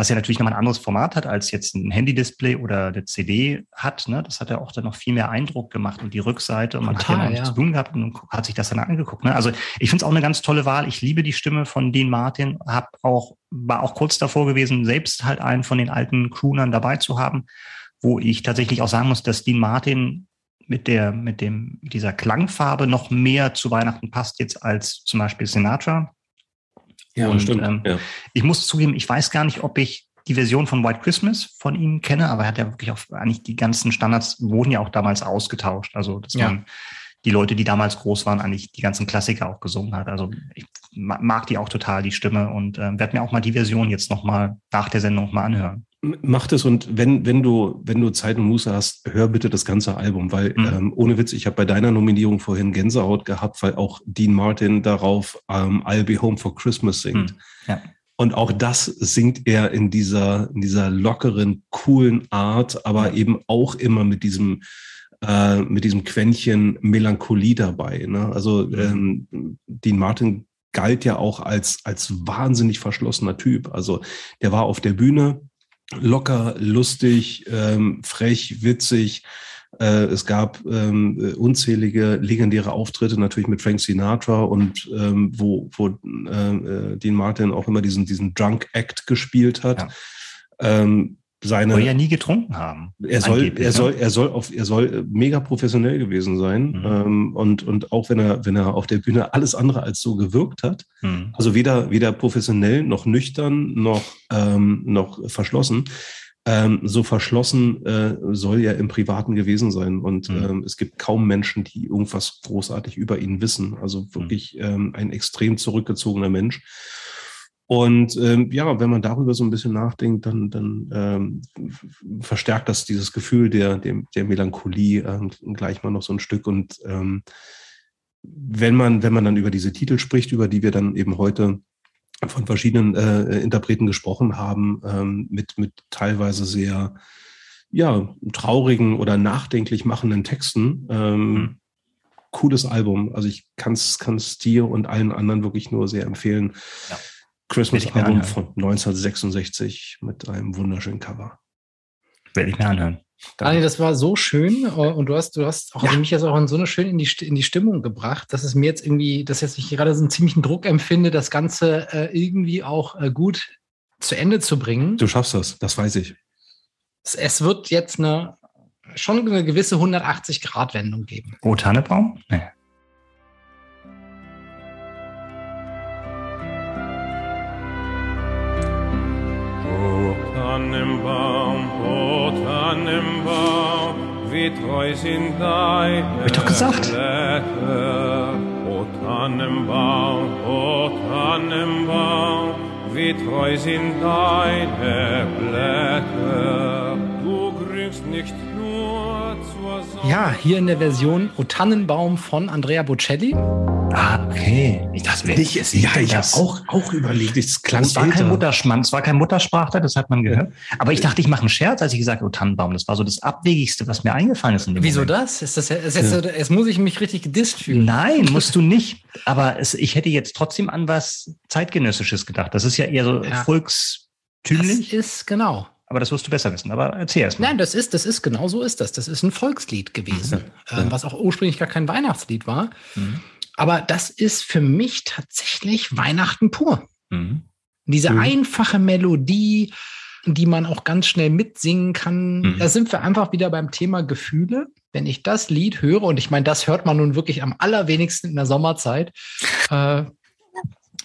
was ja natürlich nochmal ein anderes Format hat, als jetzt ein Handy-Display oder der CD hat, ne? Das hat ja auch dann noch viel mehr Eindruck gemacht und die Rückseite und man hat Total, ja noch nichts ja. zu tun gehabt und hat sich das dann angeguckt, ne? Also ich finde es auch eine ganz tolle Wahl. Ich liebe die Stimme von Dean Martin, hab auch, war auch kurz davor gewesen, selbst halt einen von den alten Croonern dabei zu haben wo ich tatsächlich auch sagen muss, dass Dean Martin mit der, mit dem, mit dieser Klangfarbe noch mehr zu Weihnachten passt jetzt als zum Beispiel Sinatra. Ja, Und, stimmt. ähm, ja. Ich muss zugeben, ich weiß gar nicht, ob ich die Version von White Christmas von ihm kenne, aber er hat ja wirklich auch eigentlich die ganzen Standards wurden ja auch damals ausgetauscht. Also, dass Ja. man die Leute, die damals groß waren, eigentlich die ganzen Klassiker auch gesungen hat. Also ich ma- mag die auch total, die Stimme, und äh, werde mir auch mal die Version jetzt nochmal nach der Sendung mal anhören. Mach das und wenn, wenn du, wenn du Zeit und Muße hast, hör bitte das ganze Album, weil Mhm. ähm, ohne Witz, ich habe bei deiner Nominierung vorhin Gänsehaut gehabt, weil auch Dean Martin darauf ähm, I'll Be Home for Christmas singt. Mhm. Ja. Und auch das singt er in dieser, in dieser lockeren, coolen Art, aber Ja. eben auch immer mit diesem, äh, mit diesem Quäntchen Melancholie dabei. Ne? Also Mhm. ähm, Dean Martin galt ja auch als, als wahnsinnig verschlossener Typ. Also der war auf der Bühne locker, lustig, ähm, frech, witzig. Äh, es gab ähm, äh, unzählige legendäre Auftritte natürlich mit Frank Sinatra und ähm, wo, wo äh, äh, Dean Martin auch immer diesen, diesen Drunk Act gespielt hat. Ja. Ähm, seine, wir ja nie getrunken haben. er soll, Angeblich, er ne? soll, er soll auf, er soll mega professionell gewesen sein. Mhm. Ähm, und, und auch wenn er, wenn er auf der Bühne alles andere als so gewirkt hat, Hm. also weder, weder professionell noch nüchtern noch, ähm, noch verschlossen. Ähm, so verschlossen äh, soll er im Privaten gewesen sein. Und Mhm. ähm, es gibt kaum Menschen, die irgendwas großartig über ihn wissen. Also wirklich ähm, ein extrem zurückgezogener Mensch. Und ähm, ja, wenn man darüber so ein bisschen nachdenkt, dann, dann ähm, verstärkt das dieses Gefühl der, der, der Melancholie ähm, gleich mal noch so ein Stück. Und ähm, wenn man, wenn man dann über diese Titel spricht, über die wir dann eben heute von verschiedenen äh, Interpreten gesprochen haben, ähm, mit, mit teilweise sehr ja, traurigen oder nachdenklich machenden Texten. Ähm, Mhm. Cooles Album. Also ich kann es dir und allen anderen wirklich nur sehr empfehlen. Ja. Christmas Werde ich mir Album anhören. von 1966 mit einem wunderschönen Cover. Werde ich mir anhören. Daniel, das war so schön äh, und du hast, du hast auch Ja. also mich jetzt auch in so eine schön in die, in die Stimmung gebracht, dass es mir jetzt irgendwie, dass jetzt ich gerade so einen ziemlichen Druck empfinde, das Ganze äh, irgendwie auch äh, gut zu Ende zu bringen. Du schaffst das, das weiß ich. Es, es wird jetzt eine schon eine gewisse 180-Grad-Wendung geben. Oh, Tannebaum? Nee. Hab ich doch gesagt. O Tannenbaum, o Tannenbaum, wie treu sind deine Blätter. Du grünst nicht nur zur Sonne. Ja, hier in der Version O Tannenbaum von Andrea Bocelli. Ah, okay. Ich dachte, wer Ich, singt ja, ich habe das? auch, auch überlegt, es klang Es war kein älter. Mutterschmann, es war kein Muttersprachler, das hat man gehört. Aber ich dachte, ich mache einen Scherz, als ich gesagt habe, oh Tannenbaum. Das war so das Abwegigste, was mir eingefallen ist. Wieso Moment. das? Ist das ja, ist jetzt, Jetzt muss ich mich richtig gedisst fühlen. Nein, musst du nicht. Aber es, ich hätte jetzt trotzdem an was zeitgenössisches gedacht. Das ist ja eher so Ja. Das volkstümlich, ist genau. aber das wirst du besser wissen. Aber erzähl erst mal. Nein, das ist, das ist genau so ist das. Das ist ein Volkslied gewesen, ähm, was auch ursprünglich gar kein Weihnachtslied war. Mhm. Aber das ist für mich tatsächlich Weihnachten pur. Mhm. Diese Mhm. einfache Melodie, die man auch ganz schnell mitsingen kann. Mhm. Da sind wir einfach wieder beim Thema Gefühle. Wenn ich das Lied höre, und ich meine, das hört man nun wirklich am allerwenigsten in der Sommerzeit, äh,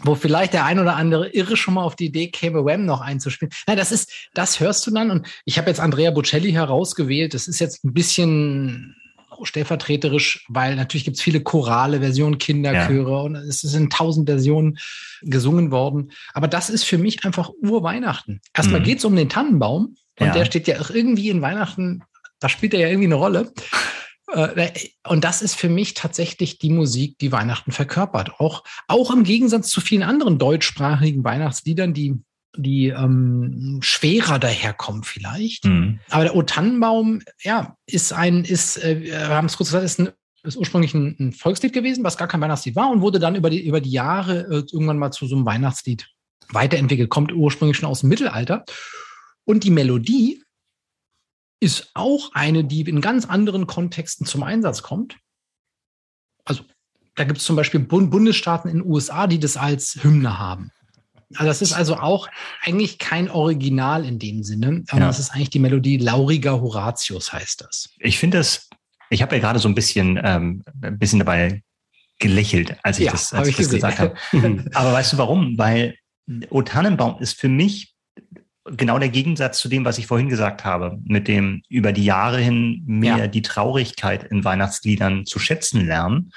wo vielleicht der ein oder andere Irre schon mal auf die Idee käme, Wham noch einzuspielen. Nein, das ist, das hörst du dann. Und ich habe jetzt Andrea Bocelli herausgewählt. Das ist jetzt ein bisschen stellvertreterisch, weil natürlich gibt es viele chorale Versionen, Kinderchöre und es in tausend Versionen gesungen worden. Aber das ist für mich einfach Urweihnachten. Erstmal Mhm. geht es um den Tannenbaum und Ja. der steht ja auch irgendwie in Weihnachten, da spielt er ja irgendwie eine Rolle. Äh, Und das ist für mich tatsächlich die Musik, die Weihnachten verkörpert. Auch, auch im Gegensatz zu vielen anderen deutschsprachigen Weihnachtsliedern, die, die ähm, schwerer daherkommen vielleicht. Mhm. Aber der O Tannenbaum, ja, ist ein, ist, äh, wir haben es kurz gesagt, ist, ein, ist ursprünglich ein, ein Volkslied gewesen, was gar kein Weihnachtslied war und wurde dann über die, über die Jahre äh, irgendwann mal zu so einem Weihnachtslied weiterentwickelt, kommt ursprünglich schon aus dem Mittelalter. Und die Melodie ist auch eine, die in ganz anderen Kontexten zum Einsatz kommt. Also da gibt es zum Beispiel Bund Bundesstaaten in den USA, die das als Hymne haben. Also das ist also auch eigentlich kein Original in dem Sinne. Ja. Das ist eigentlich die Melodie Lauriger Horatius heißt das. Ich finde das, ich habe ja gerade so ein bisschen, ähm, ein bisschen dabei gelächelt, als ich Ja, das, hab als ich ich das gesagt habe. Aber weißt du warum? Weil O Tannenbaum ist für mich genau der Gegensatz zu dem, was ich vorhin gesagt habe, mit dem über die Jahre hin mehr Ja. die Traurigkeit in Weihnachtsliedern zu schätzen lernen.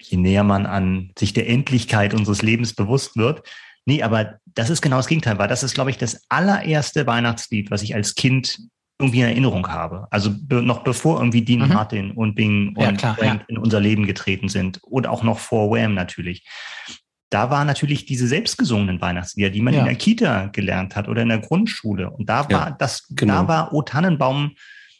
Je näher man an sich der Endlichkeit unseres Lebens bewusst wird. Nee, aber das ist genau das Gegenteil, weil das ist, glaube ich, das allererste Weihnachtslied, was ich als Kind irgendwie in Erinnerung habe. Also be noch bevor irgendwie Dean Mhm. Martin und Bing Ja, und klar, Frank ja. in unser Leben getreten sind und auch noch vor Wham natürlich. Da war natürlich diese selbstgesungenen Weihnachtslieder, die man Ja. in der Kita gelernt hat oder in der Grundschule. Und da Ja, war das, genau. da war O Tannenbaum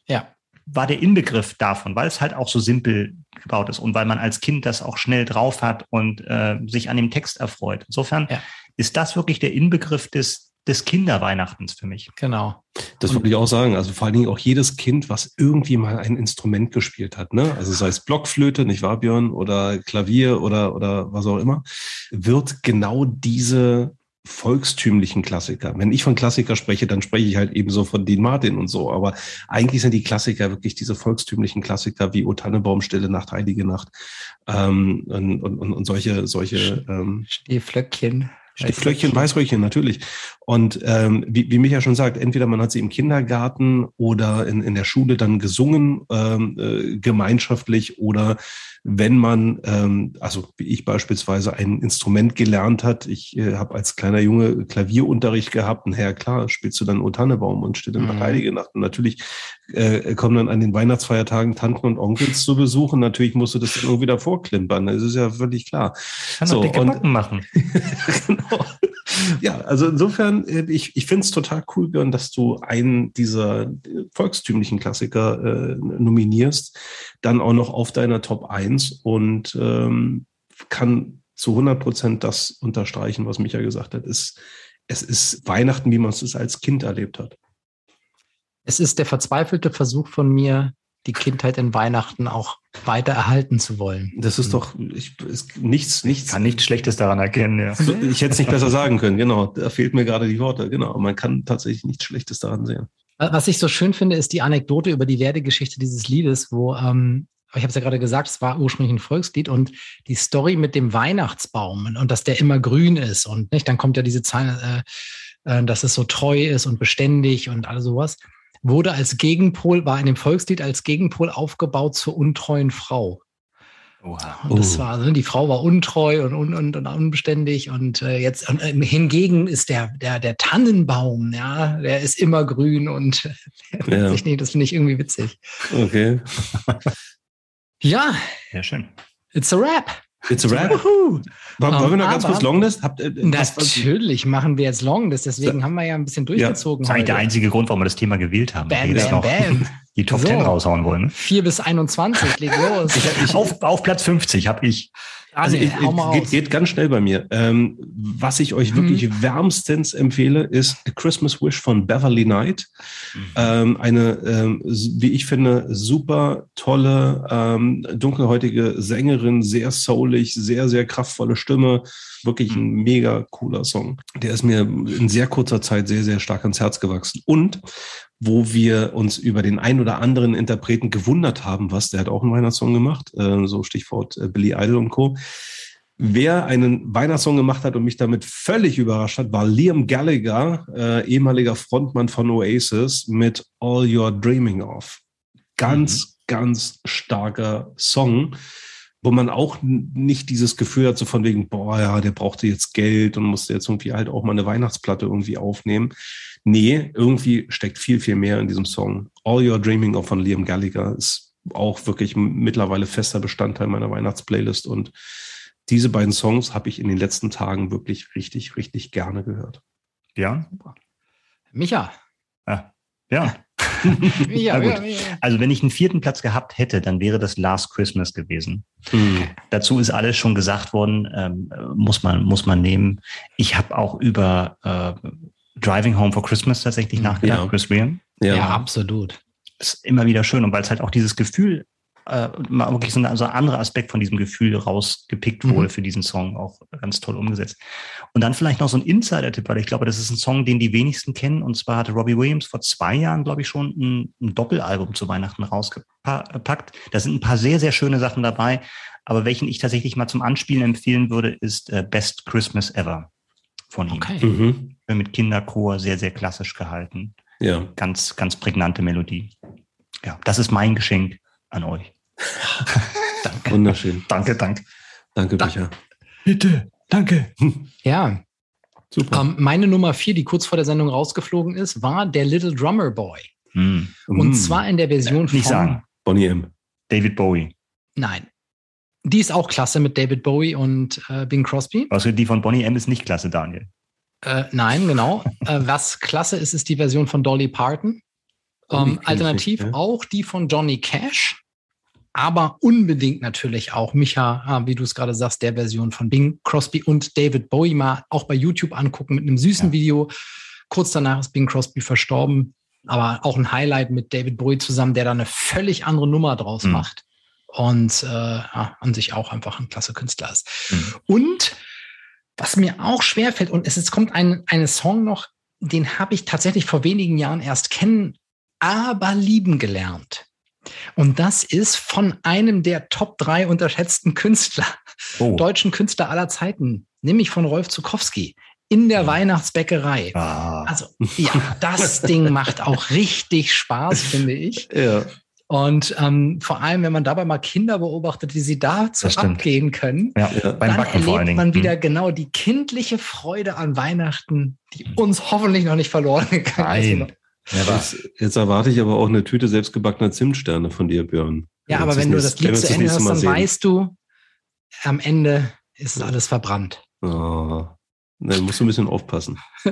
Ja. war der Inbegriff davon, weil es halt auch so simpel gebaut ist und weil man als Kind das auch schnell drauf hat und äh, sich an dem Text erfreut. Insofern Ja. ist das wirklich der Inbegriff des, des Kinderweihnachtens für mich. Genau. Das würde ich auch sagen. Also vor allen Dingen auch jedes Kind, was irgendwie mal ein Instrument gespielt hat, ne? Also sei es Blockflöte, nicht wahr, Björn, oder Klavier oder, oder was auch immer, wird genau diese volkstümlichen Klassiker. Wenn ich von Klassiker spreche, dann spreche ich halt eben so von Dean Martin und so. Aber eigentlich sind die Klassiker wirklich diese volkstümlichen Klassiker wie O Tannenbaum, Stille Nacht, Heilige Nacht ähm, und, und, und solche, solche ähm, Stehflöckchen. Flöckchen, Weißröckchen, natürlich. Und ähm, wie, wie Micha schon sagt, entweder man hat sie im Kindergarten oder in, in der Schule dann gesungen, ähm, äh, gemeinschaftlich, oder wenn man, ähm, also wie ich beispielsweise, ein Instrument gelernt hat, ich äh, habe als kleiner Junge Klavierunterricht gehabt, und ja klar, spielst du dann O Tannebaum und Stille Mhm. nach Heilige Nacht. Und natürlich äh, kommen dann an den Weihnachtsfeiertagen Tanten und Onkels zu besuchen. Natürlich musst du das dann irgendwie davor klimpern. Das ist ja völlig klar. Kann So, dicke und- Backen machen. genau. Ja, also insofern, äh, ich, ich finde es total cool, Björn, dass du einen dieser äh, volkstümlichen Klassiker äh, nominierst, dann auch noch auf deiner Top 1 und ähm, kann zu 100 Prozent das unterstreichen, was Micha gesagt hat. Es, es ist Weihnachten, wie man es als Kind erlebt hat. Es ist der verzweifelte Versuch von mir, die Kindheit in Weihnachten auch weiter erhalten zu wollen. Das ist doch ich, ist nichts, nichts. Kann nichts Schlechtes daran erkennen, ja. Ich hätte es nicht besser sagen können, genau. Da fehlt mir gerade die Worte, genau. Man kann tatsächlich nichts Schlechtes daran sehen. Was ich so schön finde, ist die Anekdote über die Werdegeschichte dieses Liedes, wo, ähm, ich habe es ja gerade gesagt, es war ursprünglich ein Volkslied und die Story mit dem Weihnachtsbaum und, und dass der immer grün ist und nicht, dann kommt ja diese Zahl, äh, äh, dass es so treu ist und beständig und all sowas, wurde als Gegenpol, war in dem Volkslied als Gegenpol aufgebaut zur untreuen Frau. Oha. Und das war, also die Frau war untreu und, und, und, und unbeständig und äh, jetzt und, äh, hingegen ist der, der, der Tannenbaum, ja, der ist immer grün und Ja. ich nicht, das finde ich irgendwie witzig. Okay. Ja, Sehr schön. it's a rap. It's a wrap. Wollen wir noch ganz kurz Longlist? Habt, äh, was- was- Natürlich machen wir jetzt Longlist, deswegen haben wir ja ein bisschen durchgezogen. Das ist eigentlich der einzige Grund, warum wir das Thema gewählt haben. Bam, weil wir jetzt bam, noch bam. die Top So. 10 raushauen wollen. ne? 4 bis 21, leg los. auf, auf Platz 50 habe ich Also Daniel, ich, geht, geht ganz schnell bei mir. Ähm, was ich euch wirklich wärmstens empfehle, ist A Christmas Wish von Beverly Knight. Ähm, eine, ähm, wie ich finde, super tolle, ähm, dunkelhäutige Sängerin, sehr soulig, sehr, sehr kraftvolle Stimme. Wirklich ein mega cooler Song. Der ist mir in sehr kurzer Zeit sehr, sehr stark ans Herz gewachsen. Und wo wir uns über den ein oder anderen Interpreten gewundert haben, was, der hat auch einen Weihnachtssong gemacht, äh, so Stichwort äh, Billy Idol und Co. Wer einen Weihnachtssong gemacht hat und mich damit völlig überrascht hat, war Liam Gallagher, äh, ehemaliger Frontmann von Oasis, mit All You're Dreaming Of. Ganz, ganz starker Song, wo man auch nicht dieses Gefühl hat, so von wegen, boah, ja, der brauchte jetzt Geld und musste jetzt irgendwie halt auch mal eine Weihnachtsplatte irgendwie aufnehmen. Nee, irgendwie steckt viel, viel mehr in diesem Song. All You're Dreaming Of von Liam Gallagher ist auch wirklich mittlerweile fester Bestandteil meiner Weihnachtsplaylist und diese beiden Songs habe ich in den letzten Tagen wirklich richtig, richtig gerne gehört. Ja, Micha. ja, ja. Gut. Micha, Micha. Also wenn ich einen vierten Platz gehabt hätte, dann wäre das Last Christmas gewesen. Hm. Dazu ist alles schon gesagt worden, ähm, muss man muss man nehmen. Ich habe auch über äh, Driving Home for Christmas tatsächlich Mhm. nachgedacht, Ja. Chris Rea. Ja. Ja, absolut. Ist immer wieder schön und weil es halt auch dieses Gefühl äh, mal wirklich so ein so ein anderer Aspekt von diesem Gefühl rausgepickt Mhm. wurde für diesen Song, auch ganz toll umgesetzt. Und dann vielleicht noch so ein Insider-Tipp, weil ich glaube, das ist ein Song, den die wenigsten kennen. Und zwar hatte Robbie Williams vor zwei Jahren, glaube ich, schon ein, ein Doppelalbum zu Weihnachten rausgepackt. Da sind ein paar sehr, sehr schöne Sachen dabei. Aber welchen ich tatsächlich mal zum Anspielen empfehlen würde, ist äh, Best Christmas Ever von ihm. Okay. Mhm. Mit Kinderchor, sehr, sehr klassisch gehalten. Ja. Ganz, ganz prägnante Melodie. Ja, das ist mein Geschenk an euch. Wunderschön. Danke, danke. Danke, Da- Micha. Bitte, danke. Ja, Super. ähm, meine Nummer vier, die kurz vor der Sendung rausgeflogen ist, war der Little Drummer Boy. Hm. Und Mm. zwar in der Version von. Nicht sagen. Bonnie M. David Bowie. Nein. Die ist auch klasse mit David Bowie und äh, Bing Crosby. Also die von Bonnie M ist nicht klasse, Daniel. Äh, nein, genau. äh, was klasse ist, ist die Version von Dolly Parton. Oh, Ähm, ich alternativ nicht, ja. auch die von Johnny Cash. Aber unbedingt natürlich auch, Micha, ah, wie du es gerade sagst, der Version von Bing Crosby und David Bowie mal auch bei YouTube angucken mit einem süßen Ja. Video. Kurz danach ist Bing Crosby verstorben. Aber auch ein Highlight mit David Bowie zusammen, der da eine völlig andere Nummer draus Mhm. macht. Und äh, an sich auch einfach ein klasse Künstler ist. Mhm. Und was mir auch schwerfällt, und es, es kommt ein, eine Song noch, den habe ich tatsächlich vor wenigen Jahren erst kennen, aber lieben gelernt. Und das ist von einem der Top drei unterschätzten Künstler, Oh. deutschen Künstler aller Zeiten, nämlich von Rolf Zukowski in der Weihnachtsbäckerei. Ah. Also ja, das Ding macht auch richtig Spaß, finde ich. Ja. Und ähm, vor allem, wenn man dabei mal Kinder beobachtet, wie sie dazu abgehen können, Ja, Ja. beim dann Backen vor allen erlebt man wieder Hm. genau die kindliche Freude an Weihnachten, die uns hoffentlich noch nicht verloren gegangen ist. Nein. Never. Jetzt, jetzt erwarte ich aber auch eine Tüte selbstgebackener Zimtsterne von dir, Björn. Ja, aber wenn du das Lied zu Ende Mal dann sehen. weißt du, am Ende ist alles verbrannt. Oh, dann musst du ein bisschen aufpassen.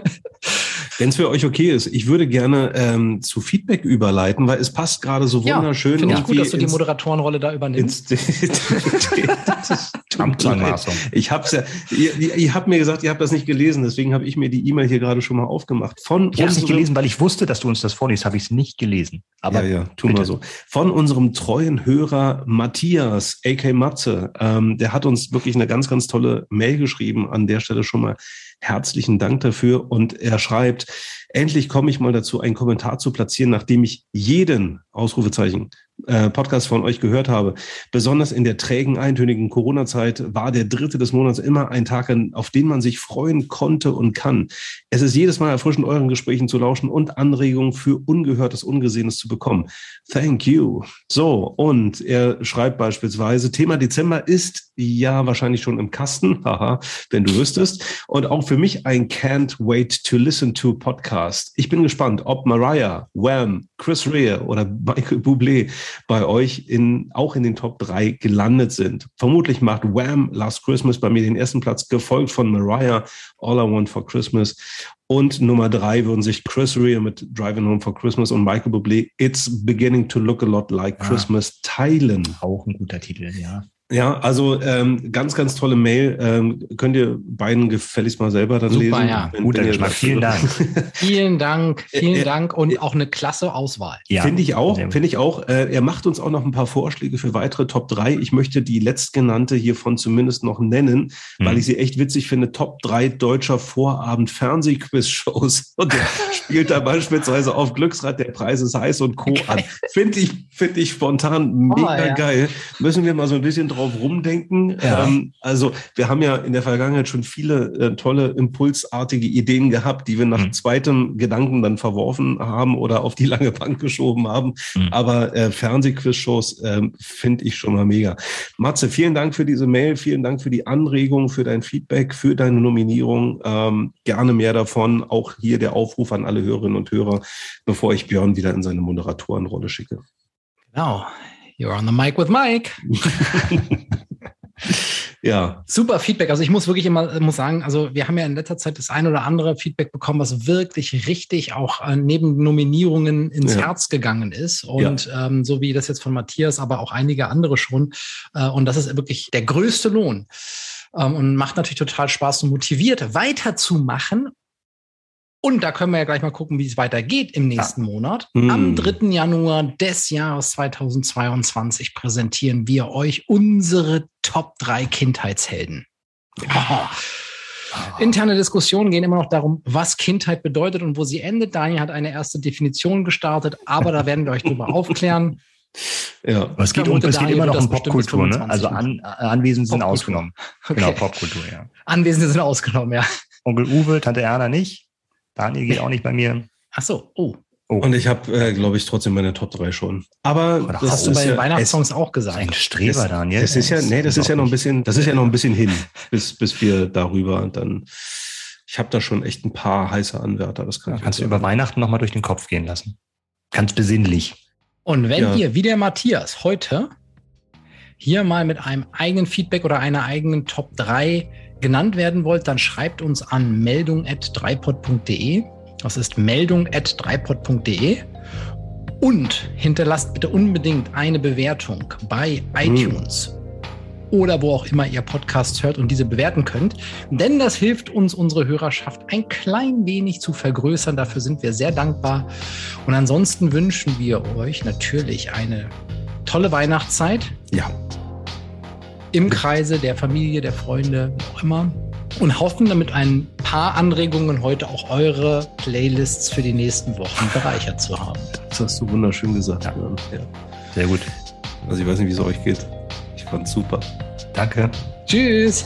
Wenn es für euch okay ist, ich würde gerne ähm, zu Feedback überleiten, weil es passt gerade so wunderschön. Finde ich gut, dass du die Moderatorenrolle da übernimmst. Amtsanmaßung. Ich hab's ja, ihr, ihr, habt mir gesagt, ihr habt das nicht gelesen, deswegen habe ich mir die E-Mail hier gerade schon mal aufgemacht. Von Ich habe es nicht gelesen, weil ich wusste, dass du uns das vorliest, habe ich es nicht gelesen. Aber ja, ja, tu mal bitte. so. Von unserem treuen Hörer Matthias, a.k. Matze, ähm, der hat uns wirklich eine ganz, ganz tolle Mail geschrieben. An der Stelle schon mal herzlichen Dank dafür. Und er schreibt, endlich komme ich mal dazu, einen Kommentar zu platzieren, nachdem ich jeden, Ausrufezeichen, äh, Podcast von euch gehört habe. Besonders in der trägen, eintönigen Corona-Zeit war der dritte des Monats immer ein Tag, auf den man sich freuen konnte und kann. Es ist jedes Mal erfrischend, euren Gesprächen zu lauschen und Anregungen für Ungehörtes, Ungesehenes zu bekommen. Thank you. So, und er schreibt beispielsweise, Thema Dezember ist ja wahrscheinlich schon im Kasten, haha, wenn du wüsstest. Und auch für mich ein Can't Wait to Listen to Podcast. Ich bin gespannt, ob Mariah, Wham, Chris Rea oder Michael Bublé bei euch in, auch in den Top 3 gelandet sind. Vermutlich macht Wham Last Christmas bei mir den ersten Platz, gefolgt von Mariah, All I Want for Christmas. Und Nummer drei würden sich Chris Rea mit Driving Home for Christmas und Michael Bublé It's Beginning to Look a Lot Like Ah. Christmas teilen. auch ein guter Titel, ja. Ja, also ähm, ganz, ganz tolle Mail. Ähm, könnt ihr beiden gefälligst mal selber dann Super, lesen. ja. wenn- Guter Geschmack. das- Vielen Dank. Vielen Dank, vielen Äh, äh, Dank und auch eine klasse Auswahl. Ja, finde ich auch, finde ich auch. Äh, er macht uns auch noch ein paar Vorschläge für weitere Top 3. Ich möchte die letztgenannte hiervon zumindest noch nennen, weil Mhm. ich sie echt witzig finde. Top 3 deutscher Vorabend Fernsehquiz-Shows. Und der spielt da beispielsweise auf Glücksrad, der Preis ist heiß und Co. an. Finde ich, finde ich spontan mega ja. geil. Müssen wir mal so ein bisschen drauf rumdenken. Ja. Ähm, also wir haben ja in der Vergangenheit schon viele äh, tolle impulsartige Ideen gehabt, die wir nach Mhm. zweitem Gedanken dann verworfen haben oder auf die lange Bank geschoben haben. Mhm. Aber äh, Fernsehquiz-Shows ähm, finde ich schon mal mega. Matze, vielen Dank für diese Mail, vielen Dank für die Anregung, für dein Feedback, für deine Nominierung. Ähm, gerne mehr davon. Auch hier der Aufruf an alle Hörerinnen und Hörer, bevor ich Björn wieder in seine Moderatorenrolle schicke. Genau. You're on the mic with Mike. Ja, Super Feedback. Also ich muss wirklich immer muss sagen, also wir haben ja in letzter Zeit das ein oder andere Feedback bekommen, was wirklich richtig auch äh, neben Nominierungen ins Ja. Herz gegangen ist. Und ähm, so wie das jetzt von Matthias, aber auch einige andere schon. Äh, und das ist wirklich der größte Lohn. Ähm, und macht natürlich total Spaß und motiviert, weiterzumachen. Und da können wir ja gleich mal gucken, wie es weitergeht im nächsten Monat. Hm. Am 3. Januar des Jahres 2022 präsentieren wir euch unsere Top 3 Kindheitshelden. Oh. Interne Diskussionen gehen immer noch darum, was Kindheit bedeutet und wo sie endet. Daniel hat eine erste Definition gestartet, aber da werden wir euch drüber aufklären. ja. Es geht, um, es geht immer noch um Popkultur, ne? 25 Also an, Anwesend sind Popkultur. ausgenommen. Okay. Genau, Popkultur, ja. Anwesende sind ausgenommen, ja. Onkel Uwe, Tante Erna nicht. Daniel geht auch nicht bei mir. Ach so, oh. Oh, Und ich habe, äh, glaube ich, trotzdem meine Top 3 schon. Aber das das Hast du bei den ja, Weihnachtssongs auch gesagt? ein Streber, Daniel. Das ist ja, nee, das ist ja noch ein bisschen, das ist ja noch ein bisschen hin, bis, bis wir darüber und dann. Ich habe da schon echt ein paar heiße Anwärter. Das kann Ja, ich kannst du über. Weihnachten nochmal durch den Kopf gehen lassen. Ganz besinnlich. Und wenn Ja. ihr, wie der Matthias, heute hier mal mit einem eigenen Feedback oder einer eigenen Top 3 genannt werden wollt, dann schreibt uns an meldung.dreipod.de. Das ist meldung.dreipod.de. Und hinterlasst bitte unbedingt eine Bewertung bei iTunes oder wo auch immer ihr Podcasts hört und diese bewerten könnt. Denn das hilft uns, unsere Hörerschaft ein klein wenig zu vergrößern. Dafür sind wir sehr dankbar. Und ansonsten wünschen wir euch natürlich eine tolle Weihnachtszeit Ja, im Kreise der Familie, der Freunde, wie auch immer. Und hoffen, damit ein paar Anregungen heute auch eure Playlists für die nächsten Wochen bereichert zu haben. das hast du wunderschön gesagt. Ja. Ja. Sehr gut. Also ich weiß nicht, wie es euch geht. Ich fand's super. Danke. Tschüss!